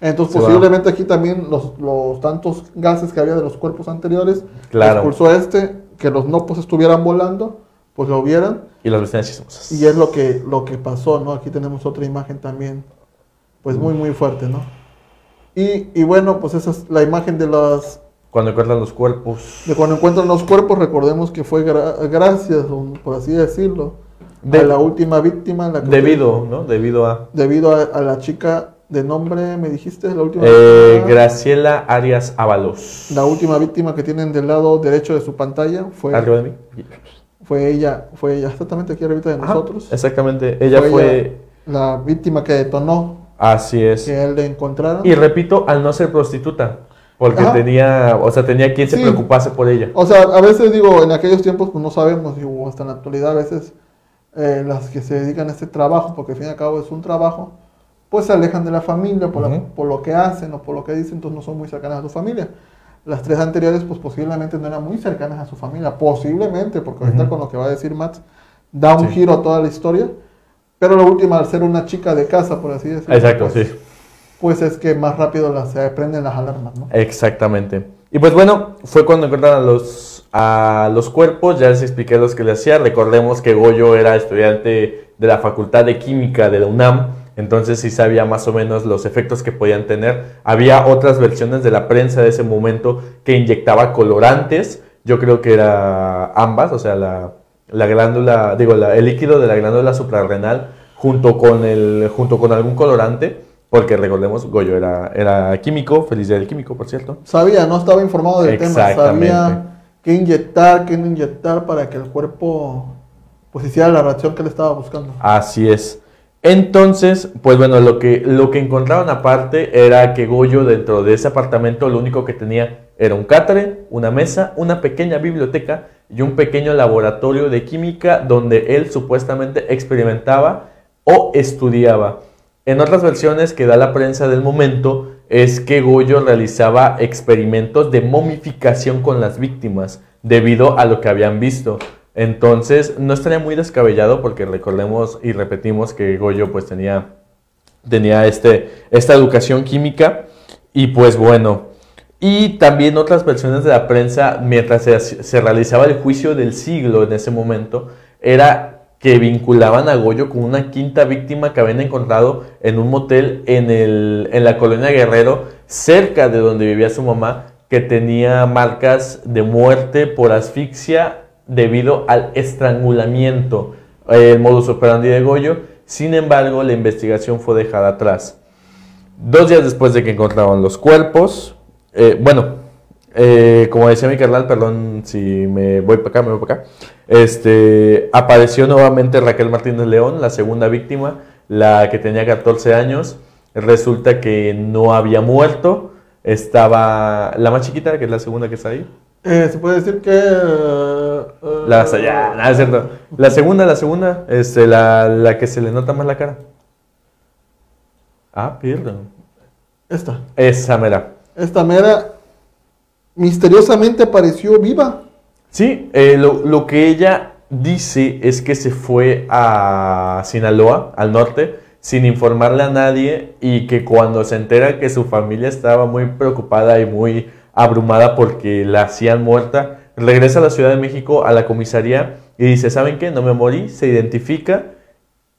Entonces, se va. posiblemente aquí también los, los tantos gases que había de los cuerpos anteriores, Claro. expulsó este, que los nopos estuvieran volando, pues lo vieran. Y las vecinas chismosas. Y es lo que, lo que pasó, ¿no? Aquí tenemos otra imagen también, pues muy, muy fuerte, ¿no? Y, y bueno, pues esa es la imagen de las Cuando encuentran los cuerpos. de cuando encuentran los cuerpos, recordemos que fue gra- gracias, por así decirlo, De- a la última víctima. La que Debido, ¿no? Debido a... debido a, a la chica de nombre, me dijiste, la última Eh, víctima, Graciela Arias Ábalos. la última víctima que tienen del lado derecho de su pantalla fue, Arriba de mí. fue ella, fue ella, exactamente aquí arriba de Ajá, nosotros. Exactamente. Ella Fue fue. ella. La víctima que detonó Así es. que él le encontraron. Y repito, al no ser prostituta. Porque Ajá. tenía, o sea, tenía quien se preocupase por ella. O sea, a veces digo, en aquellos tiempos pues no sabemos, digo, hasta en la actualidad a veces eh, las que se dedican a este trabajo, porque al fin y al cabo es un trabajo, pues se alejan de la familia por, la- por lo que hacen o por lo que dicen, entonces no son muy cercanas a su familia. Las tres anteriores pues posiblemente no eran muy cercanas a su familia, posiblemente, porque ahorita con lo que va a decir Matt da un Sí. giro a toda la historia, pero la última al ser una chica de casa, por así decirlo, Exacto, pues, sí. Pues es que más rápido las, se prenden las alarmas, ¿no? Exactamente. Y pues bueno, fue cuando encontraron a los, a los cuerpos, ya les expliqué los que le hacía. Recordemos que Goyo era estudiante de la Facultad de Química de la UNAM, entonces sí sabía más o menos los efectos que podían tener. Había otras versiones de la prensa de ese momento que inyectaba colorantes, yo creo que era ambas, o sea, la, la glándula, digo, la- el líquido de la glándula suprarrenal junto con, el, junto con algún colorante. Porque recordemos, Goyo era, era químico, feliz día del químico, por cierto. Sabía, no estaba informado del tema, sabía qué inyectar, qué no inyectar para que el cuerpo pues hiciera la reacción que él estaba buscando. Así es. Entonces, pues bueno, lo que, lo que encontraron aparte era que Goyo dentro de ese apartamento lo único que tenía era un catre, una mesa, una pequeña biblioteca y un pequeño laboratorio de química donde él supuestamente experimentaba o estudiaba. En otras versiones que da la prensa del momento es que Goyo realizaba experimentos de momificación con las víctimas debido a lo que habían visto. Entonces no estaría muy descabellado porque recordemos y repetimos que Goyo pues tenía, tenía este, esta educación química y pues bueno. Y también otras versiones de la prensa mientras se, se realizaba el juicio del siglo en ese momento era que vinculaban a Goyo con una quinta víctima que habían encontrado en un motel en, el, en la colonia Guerrero, cerca de donde vivía su mamá, que tenía marcas de muerte por asfixia debido al estrangulamiento, el modus operandi de Goyo. Sin embargo, la investigación fue dejada atrás. Dos días después de que encontraron los cuerpos, eh, bueno, eh, como decía mi carnal, perdón si me voy para acá, me voy para acá, este, apareció nuevamente Raquel Martínez León, la segunda víctima, la que tenía 14 años. Resulta que no había muerto, estaba la más chiquita, que es la segunda que está ahí. Eh, se puede decir que... eh, La, nada, es cierto. La segunda, la segunda, este, la, la que se le nota más la cara. Ah, perdón. Esta. Esa mera. Esta mera misteriosamente apareció viva. Sí, eh, lo, lo que ella dice es que se fue a Sinaloa, al norte, sin informarle a nadie y que cuando se entera que su familia estaba muy preocupada y muy abrumada porque la hacían muerta, regresa a la Ciudad de México a la comisaría y dice, ¿saben qué? No me morí, se identifica.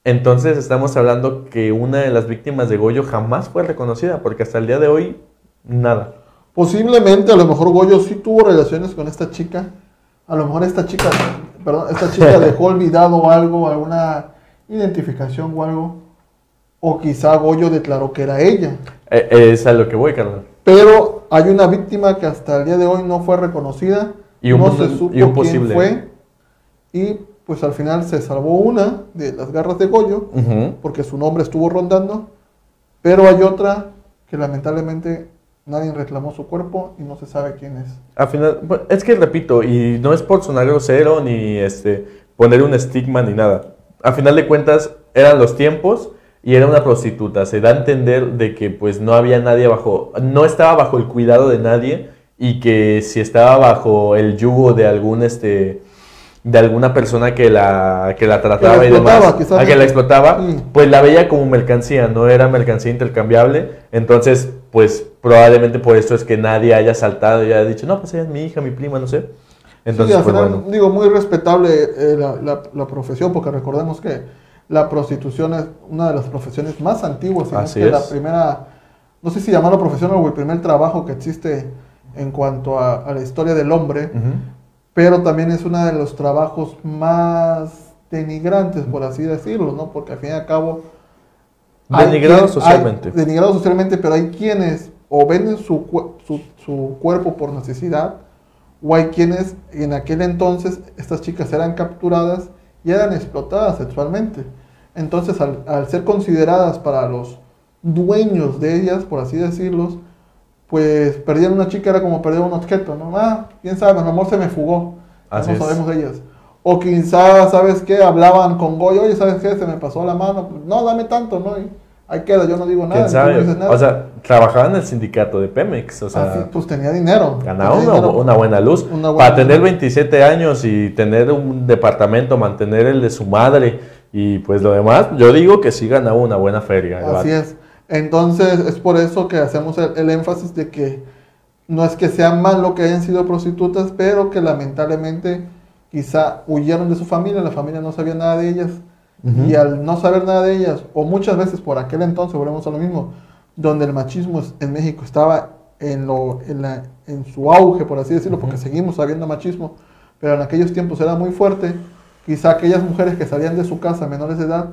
Entonces estamos hablando que una de las víctimas de Goyo jamás fue reconocida porque hasta el día de hoy nada. Posiblemente, a lo mejor Goyo sí tuvo relaciones con esta chica. A lo mejor esta chica, perdón, esta chica [laughs] dejó olvidado algo, alguna identificación o algo. O quizá Goyo declaró que era ella. Eh, es a lo que voy, carnal. Pero hay una víctima que hasta el día de hoy no fue reconocida. Y un no se supo y un quién posible. fue. Y pues al final se salvó una de las garras de Goyo. Porque su nombre estuvo rondando, pero hay otra que lamentablemente nadie reclamó su cuerpo y no se sabe quién es. Al final, es que repito, y no es por sonar grosero ni este poner un estigma ni nada. A final de cuentas, eran los tiempos y era una prostituta. Se da a entender de que pues no había nadie bajo, no estaba bajo el cuidado de nadie y que si estaba bajo el yugo de algún este de alguna persona que la que la trataba y demás, a que la explotaba, Sí. pues la veía como mercancía, no era mercancía intercambiable. Entonces, pues probablemente por eso es que nadie haya saltado y haya dicho, no, pues ella es mi hija, mi prima, no sé. Entonces, Sí, al pues final, bueno. digo, muy respetable eh, la, la- la profesión, porque recordemos que la prostitución es una de las profesiones más antiguas, no es Así que la primera, no sé si llamarlo profesión o el primer trabajo que existe en cuanto a, a la historia del hombre. Pero también es uno de los trabajos más denigrantes, por así decirlo, ¿no? Porque al fin y al cabo... Denigrado quien- socialmente. denigrado socialmente, pero hay quienes o venden su, su, su cuerpo por necesidad, o hay quienes en aquel entonces estas chicas eran capturadas y eran explotadas sexualmente. Entonces, al, al ser consideradas para los dueños de ellas, por así decirlos, pues perdían una chica era como perder un objeto, ¿no? Ah, quién sabe, a lo mejor se me fugó. Así no es. sabemos de ellas. O quizá, ¿sabes qué? Hablaban con Goyo, oye, ¿sabes qué? Se me pasó la mano. Pues, no, dame tanto, ¿no? Y ahí queda, yo no digo nada. ¿Quién no sabe? dices nada. O sea, trabajaba en el sindicato de Pemex, o sea, Así, pues tenía dinero. ganaba tenía una, dinero. una buena luz. Una buena Para luz. tener 27 años y tener un departamento, mantener el de su madre y pues lo demás, yo digo que sí ganaba una buena feria. Así vato. es. Entonces, es por eso que hacemos el, el énfasis de que no es que sea malo que hayan sido prostitutas, pero que lamentablemente quizá huyeron de su familia, la familia no sabía nada de ellas. Y al no saber nada de ellas, o muchas veces por aquel entonces, volvemos a lo mismo, donde el machismo en México estaba en, lo, en, la- en su auge, por así decirlo, porque seguimos habiendo machismo, pero en aquellos tiempos era muy fuerte, quizá aquellas mujeres que salían de su casa menores de edad,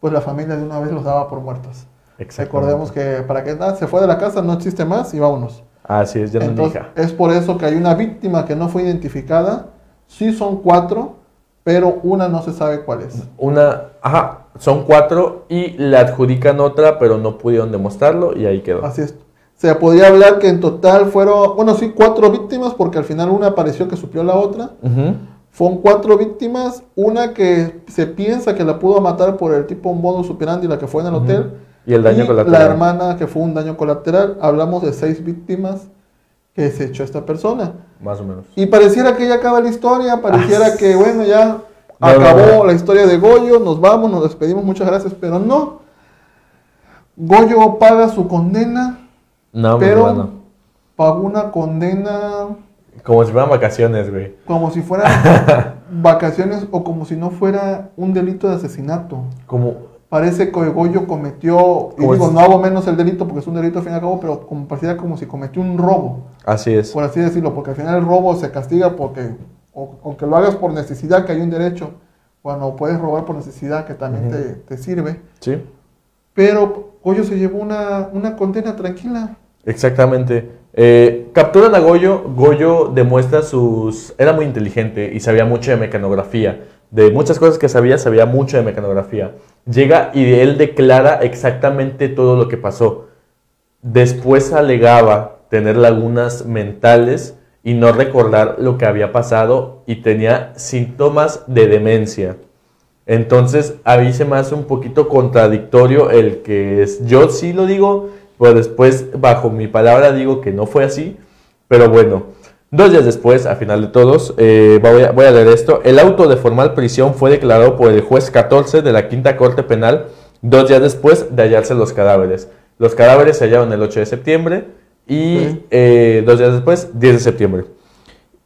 pues la familia de una vez los daba por muertos. Recordemos que para que ah, se fue de la casa, no existe más y vámonos. Así es, ya no Entonces, hija. es por eso que hay una víctima que no fue identificada. Sí son cuatro, pero una no se sabe cuál es. Una, ajá, son cuatro y le adjudican otra, pero no pudieron demostrarlo y ahí quedó. Así es. Se podría hablar que en total fueron, bueno, sí, cuatro víctimas, porque al final una pareció que suplió la otra. Fueron cuatro víctimas, una que se piensa que la pudo matar por el tipo modus operandi, la que fue en el hotel. Y el daño y colateral. La hermana que fue un daño colateral. Hablamos de seis víctimas que se echó esta persona. Más o menos. Y pareciera que ya acaba la historia, pareciera Ah, que, bueno, ya no, acabó no, no. la historia de Goyo, nos vamos, nos despedimos, muchas gracias, pero no. Goyo paga su condena, No, pero pagó una condena Como si fueran vacaciones, güey. como si fueran [laughs] vacaciones o como si no fuera un delito de asesinato. Como, Parece que Goyo cometió, y Como digo, no hago menos el delito porque es un delito al fin y al cabo, pero como pareciera como si cometió un robo. así es. por así decirlo, porque al final el robo se castiga porque, o- aunque lo hagas por necesidad, que hay un derecho, bueno, puedes robar por necesidad, que también Ujú. te, te sirve, Sí, pero Goyo se llevó una, una condena tranquila. exactamente. Eh, capturan a Goyo. Goyo demuestra sus. Era muy inteligente y sabía mucho de mecanografía. De muchas cosas que sabía, sabía mucho de mecanografía. Llega y él declara exactamente todo lo que pasó. Después alegaba tener lagunas mentales y no recordar lo que había pasado y tenía síntomas de demencia. Entonces, a mí se me hace un poquito contradictorio el que es, yo sí lo digo, pero después, bajo mi palabra, digo que no fue así. Pero bueno, dos días después, a final de todos, eh, voy, a, voy a leer esto. El auto de formal prisión fue declarado por el juez 14 de la Quinta Corte Penal dos días después de hallarse los cadáveres. Los cadáveres se hallaron el 8 de septiembre y eh, dos días después, 10 de septiembre.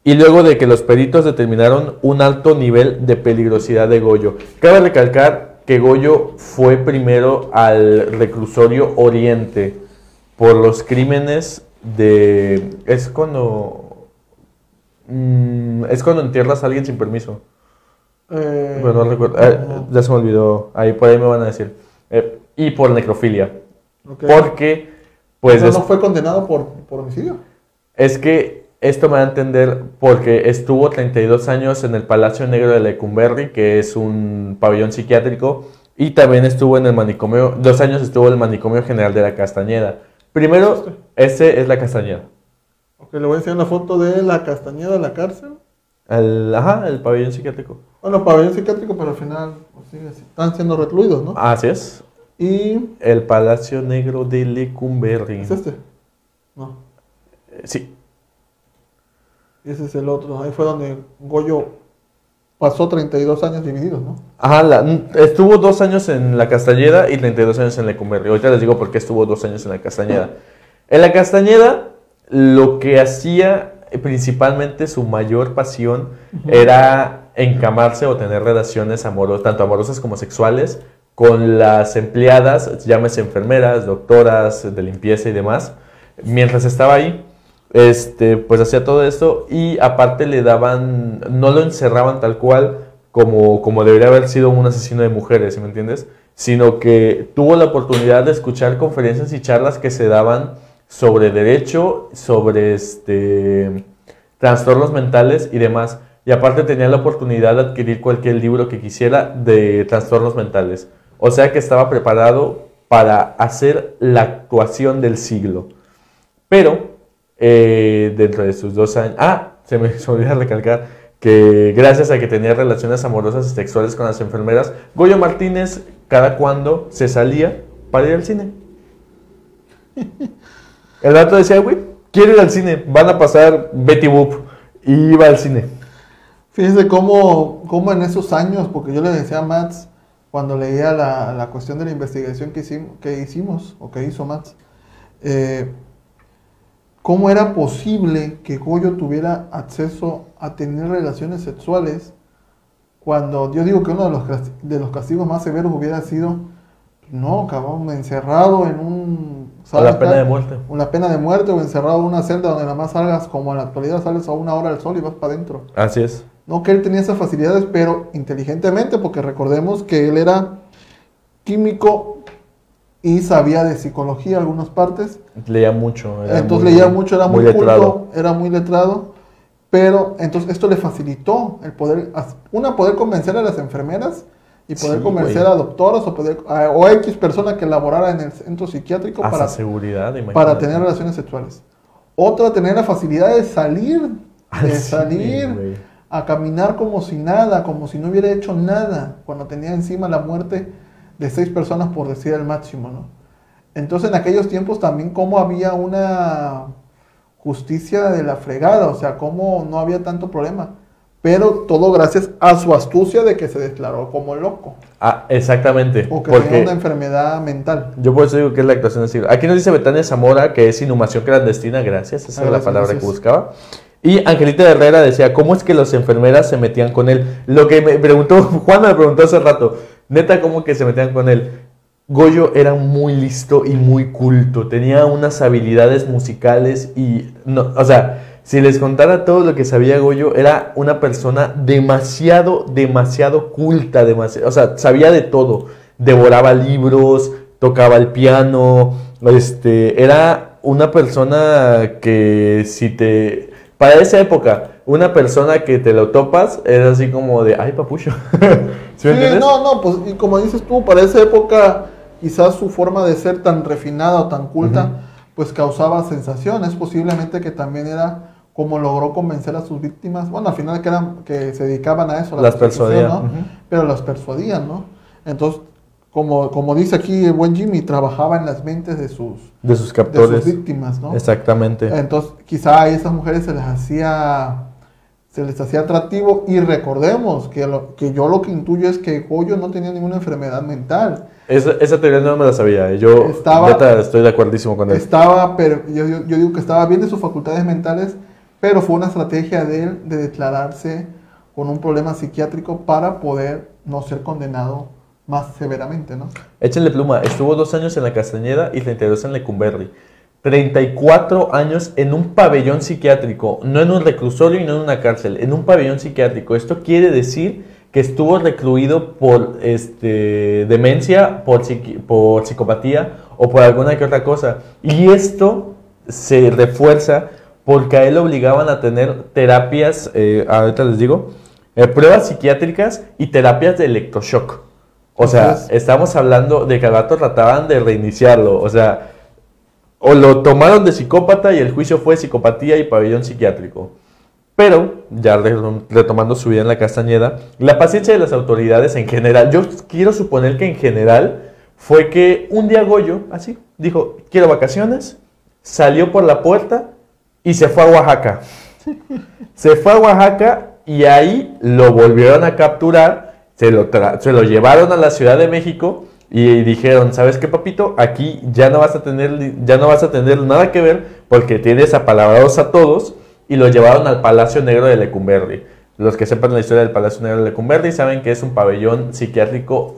Y luego de que los peritos determinaron un alto nivel de peligrosidad de Goyo. Cabe recalcar que Goyo fue primero al reclusorio Oriente por los crímenes de... Es cuando... mm, es cuando entierras a alguien sin permiso. Eh, Bueno, no recuerdo. eh, ya se me olvidó. Ahí por ahí me van a decir. Eh, y por necrofilia. Porque, pues, es, no fue condenado por, por homicidio. es que esto me da a entender porque estuvo 32 años en el Palacio Negro de Lecumberri, que es un pabellón psiquiátrico, y también estuvo en el manicomio, dos años estuvo en el manicomio general de la Castañeda. Primero, ese es la Castañeda. Ok, le voy a enseñar la foto de la Castañeda de la cárcel. El, ajá, el pabellón psiquiátrico. Bueno, pabellón psiquiátrico, pero al final pues, así. están siendo recluidos, ¿no? Así es. Y El Palacio Negro de Lecumberri. es este. No, Eh, Sí, ese es el otro. Ahí fue donde Goyo pasó 32 años divididos, ¿no? Ajá, la- estuvo dos años en la Castañeda y 32 años en Lecumberri. Ahorita les digo por qué estuvo dos años en la Castañeda. En la Castañeda, lo que hacía principalmente su mayor pasión era encamarse o tener relaciones amorosas, tanto amorosas como sexuales, con las empleadas, llámese enfermeras, doctoras de limpieza y demás. Mientras estaba ahí, este, pues hacía todo esto y aparte le daban, no lo encerraban tal cual como, como debería haber sido un asesino de mujeres, ¿sí me entiendes? Sino que tuvo la oportunidad de escuchar conferencias y charlas que se daban sobre derecho, sobre este, trastornos mentales y demás. Y aparte tenía la oportunidad de adquirir cualquier libro que quisiera de trastornos mentales. O sea que estaba preparado para hacer la actuación del siglo. Pero eh, dentro de sus dos años... Ah, se me, [laughs] olvidó recalcar que gracias a que tenía relaciones amorosas y sexuales con las enfermeras, Goyo Martínez cada cuando se salía para ir al cine. [laughs] El vato decía, güey, quiero ir al cine, van a pasar Betty Boop. Y iba al cine. Fíjense cómo, cómo en esos años, porque yo le decía a Mats, cuando leía la, la cuestión de la investigación que hicimos, que hicimos o que hizo Mats, eh, cómo era posible que Goyo tuviera acceso a tener relaciones sexuales cuando yo digo que uno de los, de los castigos más severos hubiera sido, no, cabrón, encerrado en un... A la pena de muerte. O la pena de muerte o encerrado en una celda donde nada más salgas, como en la actualidad sales a una hora al sol y vas para adentro. Así es. No que él tenía esas facilidades, pero inteligentemente, porque recordemos que él era químico y sabía de psicología algunas partes. Leía mucho. era entonces muy- leía mucho, era muy, letrado. culto, era muy letrado. Pero entonces esto le facilitó el poder, una, poder convencer a las enfermeras y poder Sí, convencer güey. a doctoras o, poder, a- o a X persona que laborara en el centro psiquiátrico Hasta para seguridad, para tener relaciones sexuales. Otra, tener la facilidad de salir, Al [laughs] de salir güey. a caminar como si nada, como si no hubiera hecho nada, cuando tenía encima la muerte de seis personas por decir el máximo, ¿no? Entonces en aquellos tiempos también como había una justicia de la fregada, o sea, como no había tanto problema, pero todo gracias a su astucia de que se declaró como loco Ah, exactamente. o que tenía Porque una enfermedad mental. yo por eso digo que es la actuación del siglo. Aquí nos dice Betania Zamora que es inhumación clandestina, gracias, esa es la palabra gracias. que buscaba. Y Angelita Herrera decía, ¿cómo es que las enfermeras se metían con él? Lo que me preguntó, [laughs] Juan me preguntó hace rato, neta, ¿cómo que se metían con él? Goyo era muy listo y muy culto, tenía unas habilidades musicales y, no, o sea, si les contara todo lo que sabía Goyo, era una persona demasiado, demasiado culta, demasiado, o sea, sabía de todo, devoraba libros, tocaba el piano, este, era una persona que si te, para esa época, una persona que te lo topas, era así como de, ay papucho, [laughs] ¿sí me Sí, entiendes? no, no, pues y como dices tú, para esa época quizás su forma de ser tan refinada o tan culta, pues causaba sensaciones, posiblemente que también era como logró convencer a sus víctimas, bueno, al final que eran que se dedicaban a eso, a la Las prostitución, persuadía, ¿no? ujú. Pero las persuadían, ¿no? Entonces, como, como dice aquí el buen Jimmy, trabajaba en las mentes de sus, De sus de captores. sus víctimas, ¿no? Exactamente. Entonces, quizá a esas mujeres se les hacía se les hacía atractivo y recordemos que, lo, que yo lo que intuyo es que Goyo no tenía ninguna enfermedad mental. Esa, esa teoría no me la sabía. Yo Estaba- estoy de acuerdísimo con él. Estaba, pero yo, yo- yo digo que estaba bien de sus facultades mentales, pero fue una estrategia de él de declararse con un problema psiquiátrico para poder no ser condenado más severamente, ¿no? Échenle pluma. Estuvo dos años en la Castañeda y 32 en Lecumberri. 34 años en un pabellón psiquiátrico, no en un reclusorio y no en una cárcel, en un pabellón psiquiátrico. Esto quiere decir que estuvo recluido por este, demencia, por, por psicopatía o por alguna que otra cosa. Y esto se refuerza porque a él lo obligaban a tener terapias, eh, ahorita les digo, eh, pruebas psiquiátricas y terapias de electroshock. O sea, estamos hablando de que al rato trataban de reiniciarlo. O sea, o lo tomaron de psicópata y el juicio fue psicopatía y pabellón psiquiátrico. Pero, ya retomando su vida en la Castañeda, la paciencia de las autoridades en general, yo quiero suponer que en general fue que un día Goyo, así, dijo, quiero vacaciones, salió por la puerta y se fue a Oaxaca. Se fue a Oaxaca y ahí lo volvieron a capturar, se lo, se lo llevaron a la Ciudad de México y dijeron, ¿sabes qué, papito? Aquí ya no vas a tener, ya no vas a tener nada que ver porque tienes apalabrados a todos y lo llevaron al Palacio Negro de Lecumberri. Los que sepan la historia del Palacio Negro de Lecumberri saben que es un pabellón psiquiátrico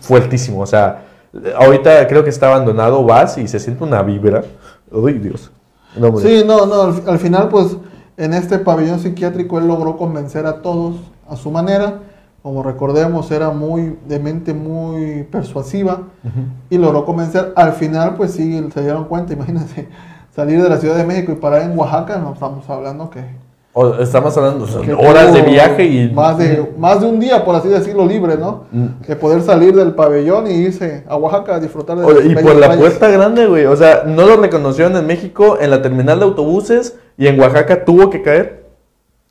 fuertísimo. O sea, ahorita creo que está abandonado, vas y se siente una vibra. Uy, Dios. Sí, no, no, al, final pues en este pabellón psiquiátrico él logró convencer a todos a su manera. Como recordemos, era muy de mente muy persuasiva y logró convencer. Al final, pues sí, se dieron cuenta, imagínense, salir de la Ciudad de México y parar en Oaxaca, no estamos hablando que... estamos hablando de horas de viaje y... Más de, más de un día, por así decirlo, libre, ¿no? Mm. Que poder salir del pabellón y irse a Oaxaca a disfrutar de... y por la puerta grande, güey. O sea, no lo reconocieron en México, en la terminal de autobuses y en Oaxaca tuvo que caer.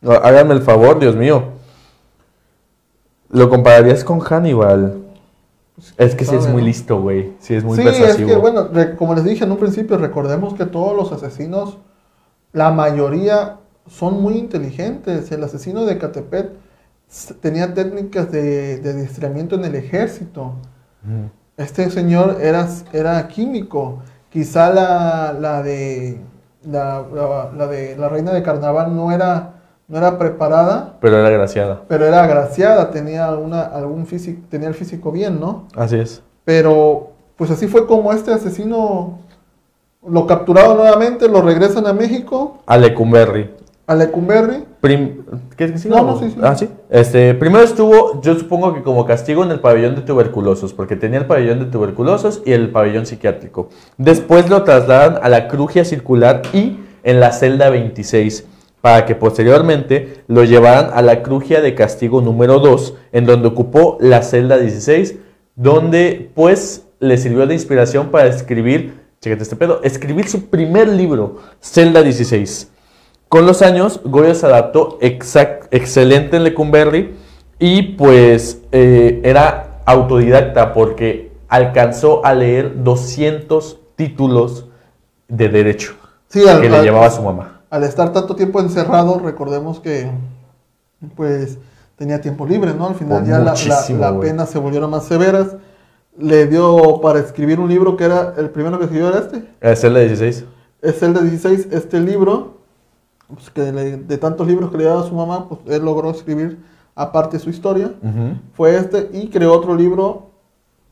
Háganme el favor, Dios mío. Lo compararías con Hannibal. Es que sí es muy listo, güey. Sí es muy sí, es que, bueno, como les dije en un principio, recordemos que todos los asesinos, la mayoría son muy inteligentes. El asesino de Catepet tenía técnicas de, de adiestramiento en el ejército. Este señor era, era químico. Quizá la, la de la, la, de la reina de carnaval no era no era preparada. Pero era agraciada. Pero era agraciada, tenía, una, algún físico, tenía el físico bien, ¿no? Así es. Pero, pues así fue como este asesino lo capturaron nuevamente, lo regresan a México. A Lecumberri. A Lecumberri. ¿Qué es que? No, no, sí, sí. Ah, sí. Este, primero estuvo, yo supongo que como castigo en el pabellón de tuberculosos, porque tenía el pabellón de tuberculosos y el pabellón psiquiátrico. Después lo trasladan a la crugia circular y en la celda 26 para que posteriormente lo llevaran a la crugia de castigo número 2, en donde ocupó la celda 16, donde pues le sirvió de inspiración para escribir, chécate este pedo, escribir su primer libro, Celda 16. Con los años, Goya se adaptó excelente en Lecumberri y pues eh, era autodidacta porque alcanzó a leer 200 títulos de derecho que le llevaba su mamá al estar tanto tiempo encerrado, recordemos que pues tenía tiempo libre, ¿no? Al final ya la, la, pena se volvieron más severas. Le dio para escribir un libro que era, el primero que escribió era este. Es el de 16. Es el de 16. Este libro, pues, que de tantos libros que le daba a su mamá, pues él logró escribir aparte su historia. Fue este y creó otro libro.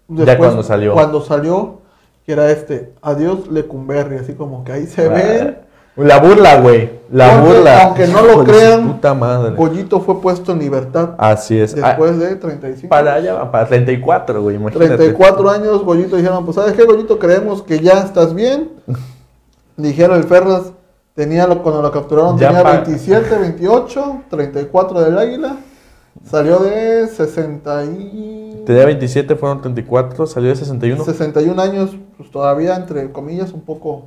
Después, ya cuando salió. Cuando salió, que era este, Adiós Lecumberri, así como que ahí se ve la burla, güey. La burla. Aunque no lo [laughs] crean. Goyito fue puesto en libertad. Así es. Después de 35. Para allá, para 34, güey. Imagínate. 34 años, Goyito dijeron, pues ¿sabes qué, Goyito? Creemos que ya estás bien. [laughs] Dijeron el Ferras, tenía cuando lo capturaron tenía 27, 28, 34 del Águila. Salió de 60 y... Tenía 27, fueron 34, salió de 61. 61 años, pues todavía, entre comillas, un poco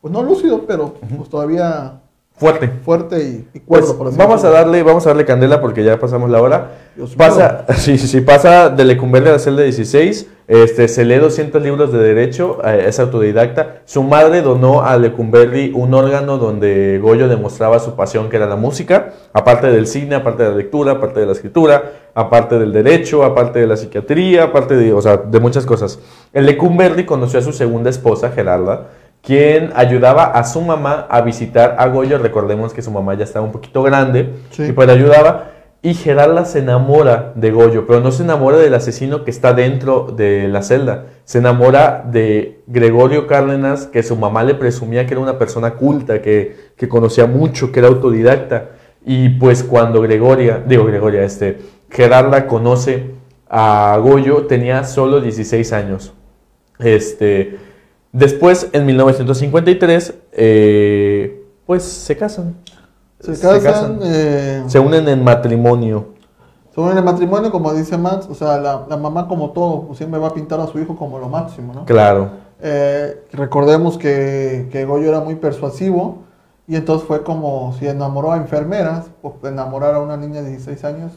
pues no lúcido, pero pues todavía fuerte. Fuerte y, y cuerdo, pues, por Vamos a darle, vamos a darle candela porque ya pasamos la hora. pasa, [laughs] sí, sí, sí, pasa de Lecumberri a la celda 16, este, se lee 200 libros de derecho, eh, es autodidacta. Su madre donó a Lecumberri un órgano donde Goyo demostraba su pasión que era la música, aparte del cine, aparte de la lectura, aparte de la escritura, aparte del derecho, aparte de la psiquiatría, aparte de, o sea, de muchas cosas. El Lecumberri conoció a su segunda esposa, Gerarda, quien ayudaba a su mamá a visitar a Goyo. Recordemos que su mamá ya estaba un poquito grande y pues le ayudaba. Y Gerarda se enamora de Goyo, pero no se enamora del asesino que está dentro de la celda. Se enamora de Gregorio Cárdenas, que su mamá le presumía que era una persona culta, que, que conocía mucho, que era autodidacta. Y pues cuando Gregoria, digo Gregoria, este, Gerarda conoce a Goyo, tenía solo 16 años. Este, después, en 1953, eh, pues se casan. Se casan, eh, Se unen en matrimonio. se unen en matrimonio, como dice Max, o sea, la, la mamá como todo, pues, siempre va a pintar a su hijo como lo máximo, ¿no? Claro. Eh, recordemos que, que Goyo era muy persuasivo y entonces fue como si enamoró a enfermeras, pues enamorar a una niña de 16 años,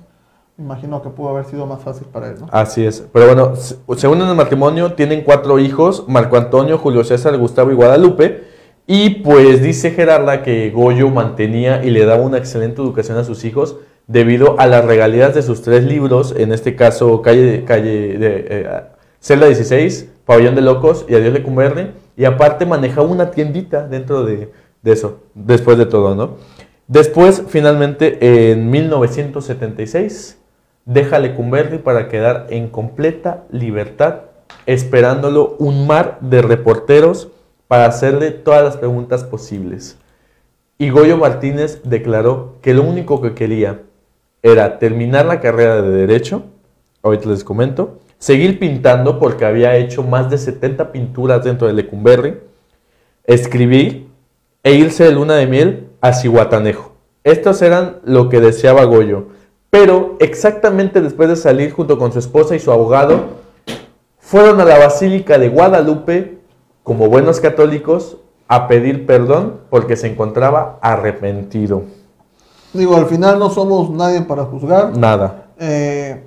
imagino que pudo haber sido más fácil para él, ¿no? Así es. Pero bueno, se se unen en matrimonio, tienen cuatro hijos, Marco Antonio, Julio César, Gustavo y Guadalupe. Y pues dice Gerarda que Goyo mantenía y le daba una excelente educación a sus hijos debido a las regalías de sus tres libros, en este caso Calle, calle de, eh, Celda 16, Pabellón de Locos y Adiós Lecumberri. Y aparte manejaba una tiendita dentro de, de eso, después de todo, ¿no? Después, finalmente, en 1976, deja Lecumberri para quedar en completa libertad, esperándolo un mar de reporteros para hacerle todas las preguntas posibles. Y Goyo Martínez declaró que lo único que quería era terminar la carrera de Derecho, ahorita les comento, seguir pintando porque había hecho más de 70 pinturas dentro de Lecumberri, escribir e irse de luna de miel a Cihuatanejo. Estos eran lo que deseaba Goyo. Pero exactamente después de salir junto con su esposa y su abogado, fueron a la Basílica de Guadalupe, como buenos católicos, a pedir perdón porque se encontraba arrepentido. Digo, al final no somos nadie para juzgar. Nada. Eh,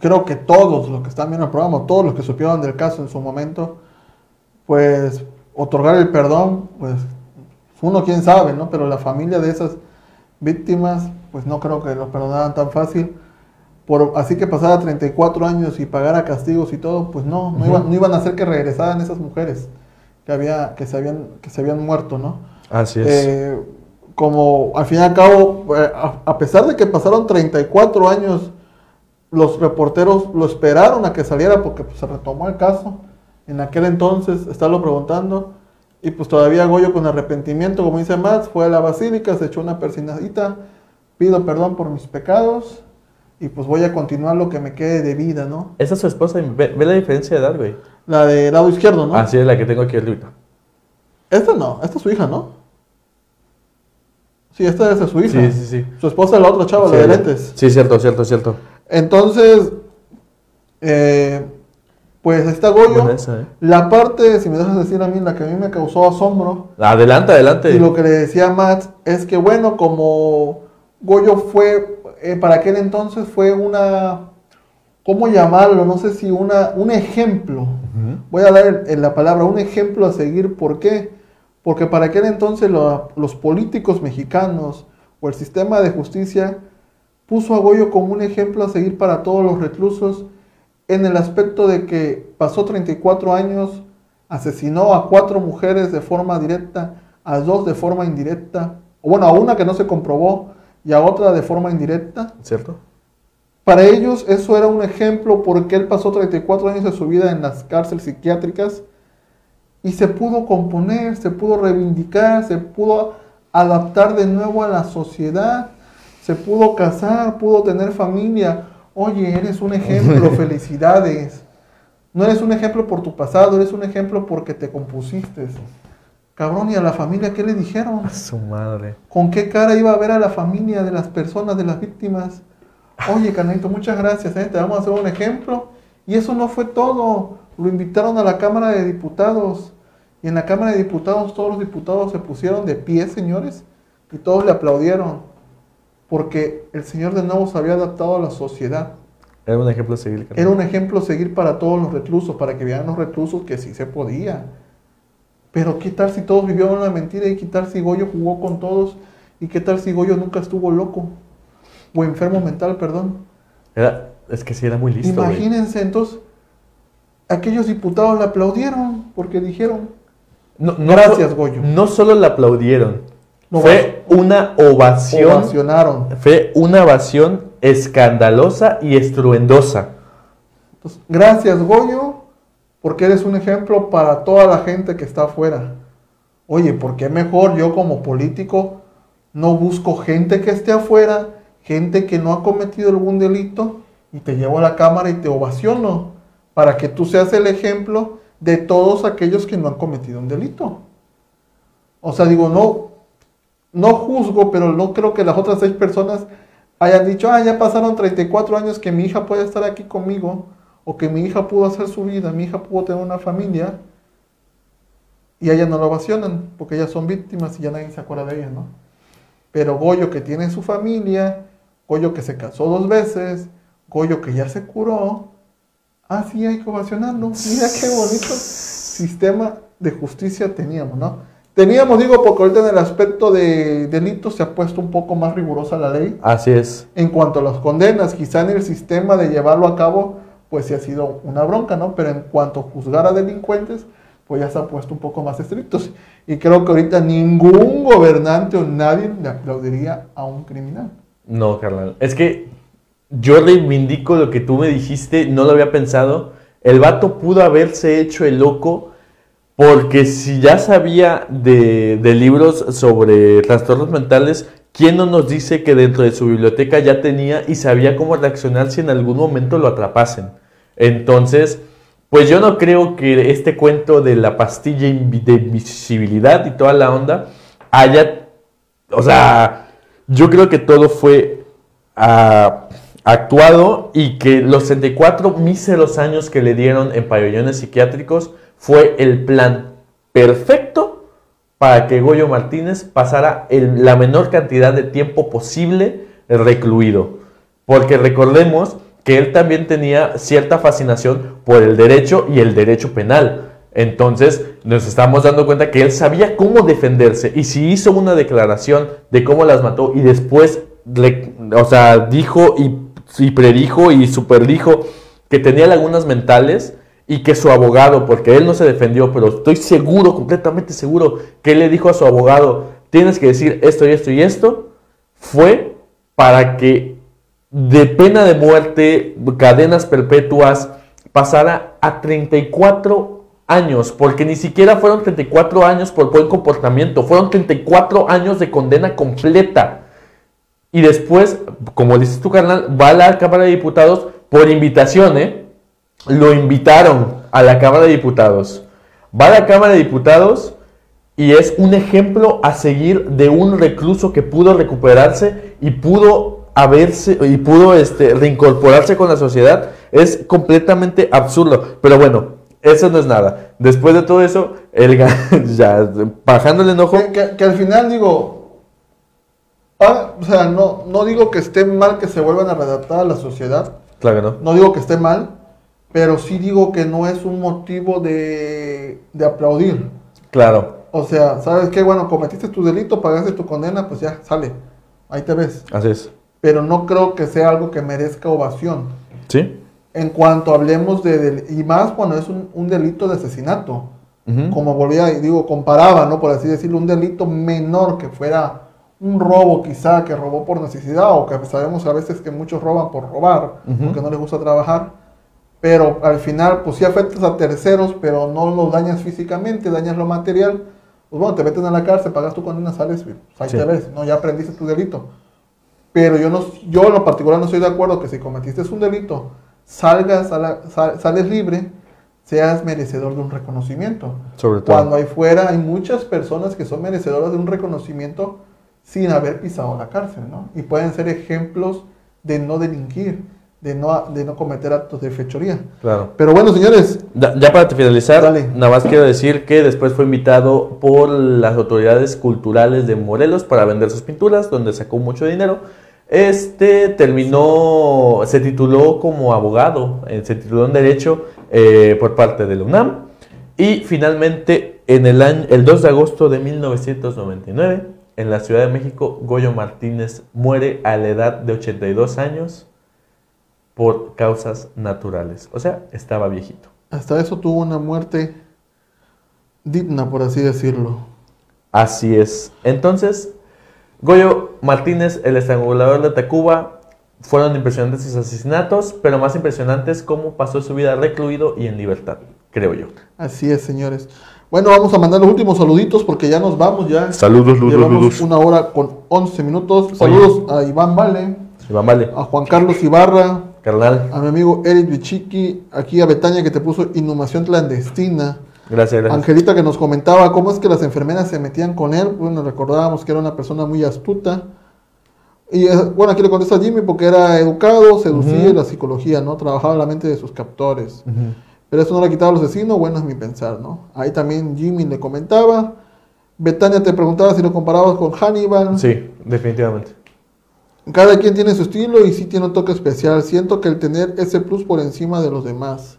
creo que todos los que están viendo el programa, todos los que supieron del caso en su momento, pues otorgar el perdón, pues uno quién sabe, ¿no? Pero la familia de esas víctimas, pues no creo que los perdonaran tan fácil. Por, así que pasara 34 años y pagara castigos y todo, pues no, no, iban, no iban a hacer que regresaran esas mujeres que, había, que, se, habían, que se habían muerto, ¿no? Así es. Eh, como al fin y al cabo, eh, a, a pesar de que pasaron 34 años, los reporteros lo esperaron a que saliera porque pues, se retomó el caso. En aquel entonces, estarlo preguntando. Y pues todavía Goyo con arrepentimiento, como dice Max, fue a la basílica, se echó una persinadita, pido perdón por mis pecados y pues voy a continuar lo que me quede de vida, ¿no? Esa es su esposa. Ve, ve la diferencia de edad, güey. La de lado izquierdo, ¿no? Así es la que tengo aquí arriba. Esta no, esta es su hija, ¿no? Sí, esta es su hija. Sí, sí, sí. Su esposa es la otra chava, Sí, la de lentes. Sí, cierto, cierto, cierto. Entonces, eh, pues está Goyo. Esa, ¿eh? La parte, si me dejas decir a mí, la que a mí me causó asombro, Adelante, adelante. y lo que le decía a Max, es que bueno, como Goyo fue, eh, para aquel entonces fue una, ¿cómo llamarlo? No sé si una, un ejemplo. Voy a dar en la palabra un ejemplo a seguir. ¿Por qué? Porque para aquel entonces lo- los políticos mexicanos o el sistema de justicia puso a Goyo como un ejemplo a seguir para todos los reclusos en el aspecto de que pasó 34 años, asesinó a cuatro mujeres de forma directa, a dos de forma indirecta, o bueno, a una que no se comprobó y a otra de forma indirecta. ¿Cierto? Para ellos eso era un ejemplo porque él pasó 34 años de su vida en las cárceles psiquiátricas y se pudo componer, se pudo reivindicar, se pudo adaptar de nuevo a la sociedad, se pudo casar, pudo tener familia. Oye, eres un ejemplo, [laughs] felicidades. No eres un ejemplo por tu pasado, eres un ejemplo porque te compusiste. Cabrón, ¿y a la familia qué le dijeron? A su madre. ¿Con qué cara iba a ver a la familia de las personas, de las víctimas? Oye, Canito, muchas gracias, ¿eh? te vamos a hacer un ejemplo. Y eso no fue todo. Lo invitaron a la Cámara de Diputados. Y en la Cámara de Diputados todos los diputados se pusieron de pie, señores, y todos le aplaudieron. Porque el señor de nuevo se había adaptado a la sociedad. Era un ejemplo a seguir. Era un ejemplo a seguir para todos los reclusos, para que vean los reclusos que sí se podía. Pero ¿qué tal si todos vivieron una mentira? ¿Y qué tal si Goyo jugó con todos? ¿Y qué tal si Goyo nunca estuvo loco? O enfermo mental, perdón. Era- es que sí, era muy listo. Imagínense, entonces, aquellos diputados le aplaudieron porque dijeron, No, no Gracias, so- Goyo. No solo la aplaudieron. No, fue una ovación. ovacionaron. Fue una ovación escandalosa y estruendosa. Entonces, gracias Goyo, porque eres un ejemplo para toda la gente que está afuera. Oye, ¿por qué mejor yo como político no busco gente que esté afuera, gente que no ha cometido algún delito y te llevo a la cámara y te ovaciono para que tú seas el ejemplo de todos aquellos que no han cometido un delito. O sea, digo, no, no juzgo, pero no creo que las otras seis personas hayan dicho, ah, ya pasaron 34 años que mi hija puede estar aquí conmigo, o que mi hija pudo hacer su vida, mi hija pudo tener una familia, y a ella no lo ovacionan, porque ellas son víctimas y ya nadie se acuerda de ellas, ¿no? Pero Goyo que tiene su familia, Goyo que se casó dos veces, Goyo que ya se curó, ah, sí, hay que ovacionarlo. Mira qué bonito sistema de justicia teníamos, ¿no? Teníamos, digo, porque ahorita en el aspecto de delitos se ha puesto un poco más rigurosa la ley. Así es. En cuanto a las condenas, quizá en el sistema de llevarlo a cabo, pues sí ha sido una bronca, ¿no? Pero en cuanto a juzgar a delincuentes, pues ya se ha puesto un poco más estrictos. Y creo que ahorita ningún gobernante o nadie le aplaudiría a un criminal. No, carnal. Es que yo reivindico lo que tú me dijiste, no lo había pensado. El vato pudo haberse hecho el loco porque si ya sabía de, libros sobre trastornos mentales, ¿quién no nos dice que dentro de su biblioteca ya tenía y sabía cómo reaccionar si en algún momento lo atrapasen? Entonces, pues yo no creo que este cuento de la pastilla de invisibilidad y toda la onda haya, o sea, yo creo que todo fue ah, actuado y que los 64 míseros años que le dieron en pabellones psiquiátricos fue el plan perfecto para que Goyo Martínez pasara la menor cantidad de tiempo posible recluido. Porque recordemos que él también tenía cierta fascinación por el derecho y el derecho penal. Entonces nos estamos dando cuenta que él sabía cómo defenderse y si hizo una declaración de cómo las mató y después, o sea, dijo y, y predijo y superdijo que tenía lagunas mentales, y que su abogado, porque él no se defendió, pero estoy seguro, completamente seguro, que él le dijo a su abogado, tienes que decir esto y esto y esto, fue para que de pena de muerte, cadenas perpetuas, pasara a 34 años, porque ni siquiera fueron 34 años por buen comportamiento, fueron 34 años de condena completa. Y después, como dices tu carnal, va a la Cámara de Diputados por invitación, ¿eh? lo invitaron a la Cámara de Diputados. Va a la Cámara de Diputados y es un ejemplo a seguir de un recluso que pudo recuperarse y pudo haberse y pudo este, reincorporarse con la sociedad. Es completamente absurdo. Pero bueno, eso no es nada. Después de todo eso, el [laughs] ya bajando el enojo. Que, al final digo, ah, o sea, no, no digo que esté mal que se vuelvan a redactar a la sociedad. Claro que no. No digo que esté mal, pero sí digo que no es un motivo de, aplaudir. Claro. O sea, ¿sabes qué? Bueno, cometiste tu delito, pagaste tu condena, pues ya, sale. Ahí te ves. Así es. Pero no creo que sea algo que merezca ovación. Sí. En cuanto hablemos de, y más cuando es un, delito de asesinato. Como volvía y digo, comparaba, ¿no? Por así decirlo, un delito menor que fuera un robo quizá, que robó por necesidad, o que sabemos a veces que muchos roban por robar, porque no les gusta trabajar pero al final, pues sí afectas a terceros, pero no los dañas físicamente, dañas lo material. Pues bueno, te meten a la cárcel, pagas tu condena, sales, pues ahí te ves, ¿no? Ya aprendiste tu delito. Pero yo, no, yo en lo particular no estoy de acuerdo que si cometiste un delito, salgas a la, sales libre, seas merecedor de un reconocimiento. Sobre todo. Cuando ahí fuera hay muchas personas que son merecedoras de un reconocimiento sin haber pisado la cárcel, ¿no? Y pueden ser ejemplos de no delinquir de no, de no cometer actos de fechoría. Claro. Pero bueno, señores. ya para finalizar, nada más quiero decir que después fue invitado por las autoridades culturales de Morelos para vender sus pinturas, donde sacó mucho dinero. Este terminó, se tituló como abogado, eh, se tituló en Derecho eh, por parte de la UNAM. Y finalmente, en el, año, el 2 de agosto de 1999, en la Ciudad de México, Goyo Martínez muere a la edad de 82 años por causas naturales. O sea, estaba viejito. Hasta eso tuvo una muerte digna, por así decirlo. Así es. Entonces, Goyo Martínez, el estrangulador de Tacuba, fueron impresionantes sus asesinatos, pero más impresionantes cómo pasó su vida recluido y en libertad, creo yo. Así es, señores. Bueno, vamos a mandar los últimos saluditos porque ya nos vamos ya. Saludos, saludos, Llevamos una hora con 11 minutos. Saludos a Iván Vale. Iván Vale. a Juan Carlos Ibarra, Carnal. a mi amigo Eric Bichiki, aquí a Betania que te puso inhumación clandestina. Gracias, gracias. Angelita que nos comentaba cómo es que las enfermeras se metían con él. Bueno, recordábamos que era una persona muy astuta. Y eh, bueno, aquí le contesta a Jimmy porque era educado, seducía Ujú. la psicología, ¿no? Trabajaba la mente de sus captores. Pero eso no le ha quitado al asesino, bueno, es mi pensar, ¿no? Ahí también Jimmy le comentaba. Betania te preguntaba si lo comparabas con Hannibal. Sí, definitivamente. Cada quien tiene su estilo y sí tiene un toque especial. Siento que el tener ese plus por encima de los demás.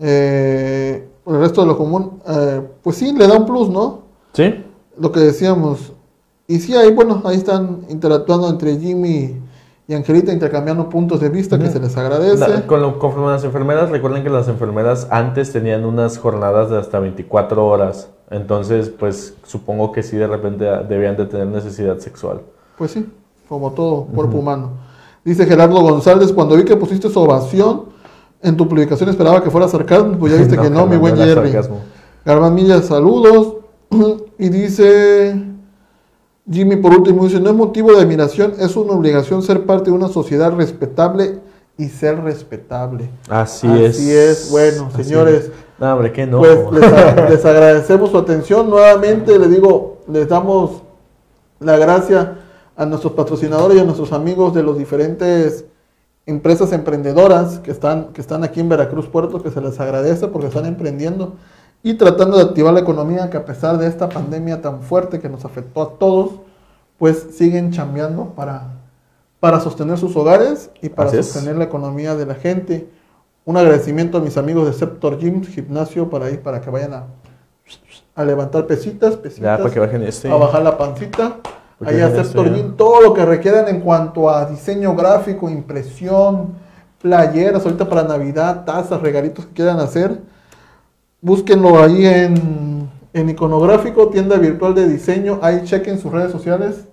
Eh, el resto de lo común, eh, pues sí, le da un plus, ¿no? ¿Sí? Lo que decíamos. Y sí, ahí, bueno, ahí están interactuando entre Jimmy y Angelita, intercambiando puntos de vista que se les agradece. La- con lo, conforme a las enfermeras, recuerden que las enfermeras antes tenían unas jornadas de hasta 24 horas. Entonces, pues supongo que sí de repente debían de tener necesidad sexual. Pues sí, como todo cuerpo humano. Dice Gerardo González, cuando vi que pusiste su ovación en tu publicación esperaba que fuera sarcasmo, pues ya viste [laughs] que no, mi buen Jerry. Garban Millas, saludos. [clears throat] y dice Jimmy por último, dice, no es motivo de admiración, es una obligación ser parte de una sociedad respetable y ser respetable. Así, Así es, bueno, Así señores. es. No, hombre, qué no. Pues les, a- [laughs] les agradecemos su atención. Nuevamente les digo, les damos la gracia a nuestros patrocinadores y a nuestros amigos de los diferentes empresas emprendedoras que están, que están aquí en Veracruz Puerto, que se les agradece porque están emprendiendo y tratando de activar la economía que a pesar de esta pandemia tan fuerte que nos afectó a todos, pues siguen chambeando para, para sostener sus hogares y para Así es. sostener la economía de la gente. Un agradecimiento a mis amigos de Septor Gym, gimnasio, para ir, para que vayan a, a levantar pesitas, ya, pesitas, para que bajen este. a bajar la pancita. Ahí ya. Gym, todo lo que requieran en cuanto a diseño gráfico, impresión, playeras, ahorita para Navidad, tazas, regalitos que quieran hacer. Búsquenlo ahí en, en iconográfico, tienda virtual de diseño. Ahí chequen sus redes sociales.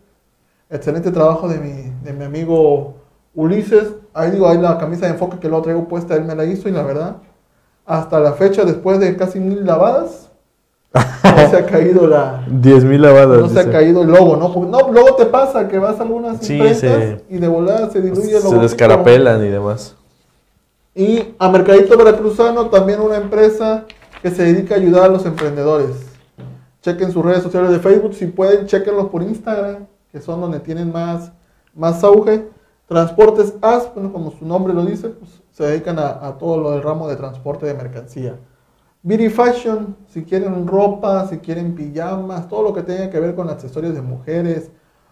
Excelente trabajo de mi, de mi amigo Ulises. Ahí digo, ahí la camisa de enfoque que lo traigo puesta, él me la hizo y la verdad, hasta la fecha, después de casi mil lavadas, no se ha caído la... 10 mil lavadas. No se ha caído el logo, ¿no? Porque no, luego te pasa que vas a algunas Sí, se- y de volada se diluye el Se logo. descarapelan y demás. Y a Mercadito Veracruzano, también una empresa que se dedica a ayudar a los emprendedores. Chequen sus redes sociales de Facebook, si pueden, chequenlos por Instagram, que son donde tienen más, más auge. Transportes AS, bueno, como su nombre lo dice, pues, se dedican a, a todo lo del ramo de transporte de mercancía. Beauty Fashion, si quieren ropa, si quieren pijamas, todo lo que tenga que ver con accesorios de mujeres,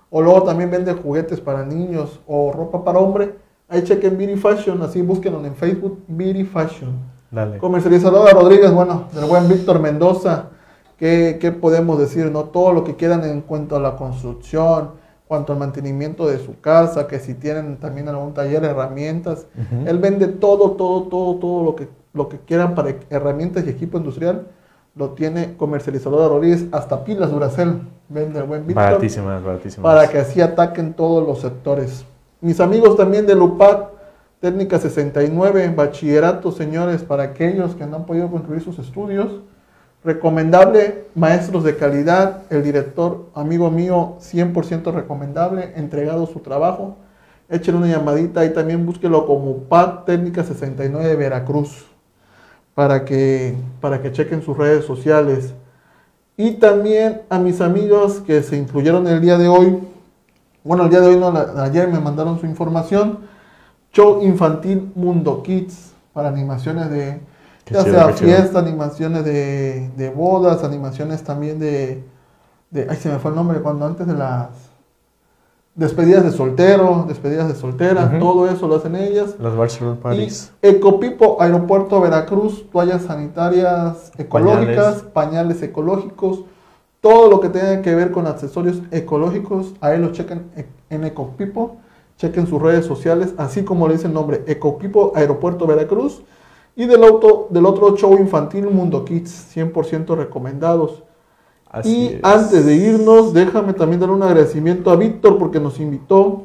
o luego también vende juguetes para niños o ropa para hombre, ahí chequen Beauty Fashion, así búsquenlo en Facebook, Beauty Fashion. Dale. Comercializadora Rodríguez, bueno, del buen Víctor Mendoza, ¿qué, qué podemos decir? no Todo lo que quieran en cuanto a la construcción, cuanto al mantenimiento de su casa, que si tienen también algún taller, herramientas. Ujú. Él vende todo, todo, todo, todo lo que, lo que quieran para herramientas y equipo industrial. Lo tiene comercializadora Rodríguez, hasta pilas Duracell, vende el buen Víctor Baratísimas, baratísimas. para que así ataquen todos los sectores. Mis amigos también de LUPAC, Técnica 69, bachillerato, señores, para aquellos que no han podido concluir sus estudios. Recomendable, maestros de calidad, el director, amigo mío, 100% recomendable, entregado su trabajo. Échenle una llamadita y también búsquelo como PAC Técnica 69 de Veracruz para que, para que chequen sus redes sociales. Y también a mis amigos que se incluyeron el día de hoy, bueno, el día de hoy no, ayer me mandaron su información, show infantil Mundo Kids para animaciones de, ya sea fiesta, animaciones de, de bodas, animaciones también de, de, ay se me fue el nombre, cuando antes de las despedidas de soltero, despedidas de soltera, todo eso lo hacen ellas. Las Barcelona Paris. Y Ecopipo, Aeropuerto Veracruz, toallas sanitarias ecológicas, pañales. ecológicos, todo lo que tenga que ver con accesorios ecológicos, ahí lo chequen en Ecopipo, chequen sus redes sociales, así como le dice el nombre, Ecopipo, Aeropuerto Veracruz, y del, auto, del otro show infantil Mundo Kids, 100% recomendados. Así y es. antes de irnos, déjame también dar un agradecimiento a Víctor porque nos invitó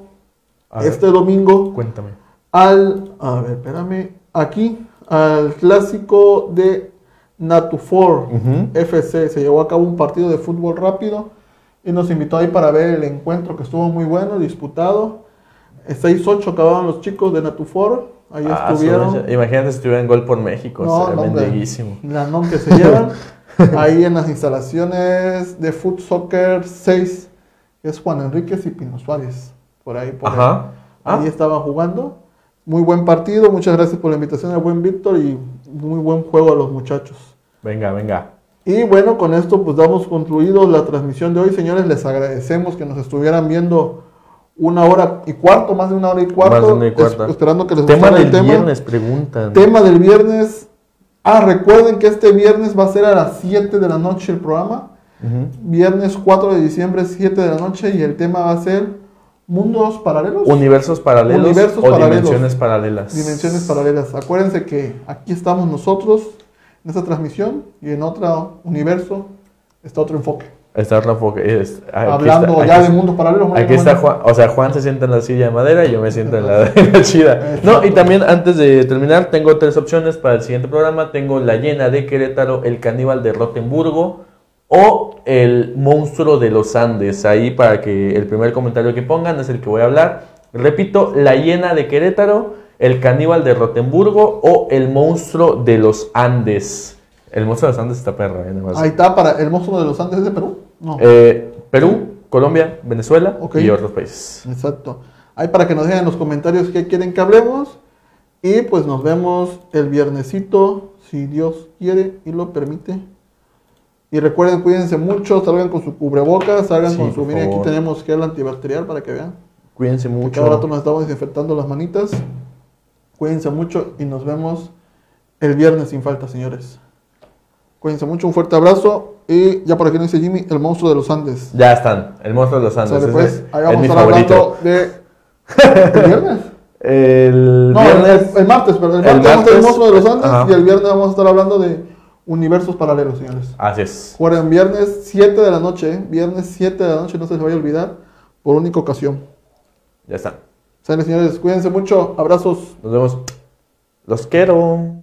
A ver, este domingo Cuéntame. al, a ver, espérame, aquí, al clásico de Natu4 Ujú. FC. Se llevó a cabo un partido de fútbol rápido y nos invitó ahí para ver el encuentro que estuvo muy bueno, disputado. 6-8 acababan los chicos de Natufor. Ahí Ah, estuvieron. mecha. Imagínate si estuvieran gol por México. No, sería no, hombre. mendeguísimo. La nom que se llevan. [laughs] ahí en las instalaciones de Foot Soccer 6. que Es Juan Enríquez y Pino Suárez. Por ahí, por ahí. Ajá. Ah, Ahí estaban jugando. Muy buen partido. Muchas gracias por la invitación al buen Víctor y muy buen juego a los muchachos. venga, venga. Y bueno, con esto pues damos concluido la transmisión de hoy, señores. Les agradecemos que nos estuvieran viendo una hora y cuarto, más de una hora y cuarto. Más de una y cuarto. es- esperando que les Tema del el tema. viernes, preguntan. Tema del viernes. Ah, recuerden que este viernes va a ser a las 7 de la noche el programa. Viernes 4 de diciembre, 7 de la noche. Y el tema va a ser mundos paralelos. Universos paralelos Universos o paralelos. dimensiones paralelas. Dimensiones paralelas. Acuérdense que aquí estamos nosotros en esta transmisión y en otro universo está otro enfoque. Está es- aquí Hablando está- ya aquí de mundos paralelos. Aquí está. Juan, o sea, Juan se sienta en la silla de madera y yo me siento en la, [laughs] en la chida. No, y también antes de terminar, tengo tres opciones para el siguiente programa. Tengo la llena de Querétaro, el caníbal de Rotemburgo o el monstruo de los Andes. Ahí para que el primer comentario que pongan es el que voy a hablar. Repito, la llena de Querétaro, el caníbal de Rotemburgo o el monstruo de los Andes. El monstruo de los Andes está perro, eh. Ahí está para el monstruo de los Andes es de Perú. No. Eh, Perú, Colombia, Venezuela y otros países. Exacto. Ahí para que nos dejen en los comentarios qué quieren que hablemos. Y pues nos vemos el viernesito, si Dios quiere y lo permite. Y recuerden, cuídense mucho, salgan con su cubrebocas, salgan Sí, con su... Miren, aquí tenemos gel antibacterial para que vean. Cuídense Que mucho. cada rato nos estamos desinfectando las manitas. Cuídense mucho y nos vemos el viernes sin falta, señores. Cuídense mucho, un fuerte abrazo. Y ya por aquí nos dice Jimmy, el monstruo de los Andes. Ya están, el monstruo de los Andes. Pues, ahí es vamos mi a estar favorito. hablando de... [laughs] ¿El viernes? El No, viernes. el, el martes, pero el el martes vamos a estar el monstruo de los Andes ajá. y el viernes vamos a estar hablando de universos paralelos, señores. Así es. Recuerden, viernes 7 de la noche, ¿eh? viernes 7 de la noche, no se les vaya a olvidar, por única ocasión. Ya están. Sale, señores, cuídense mucho, abrazos. Nos vemos. Los quiero.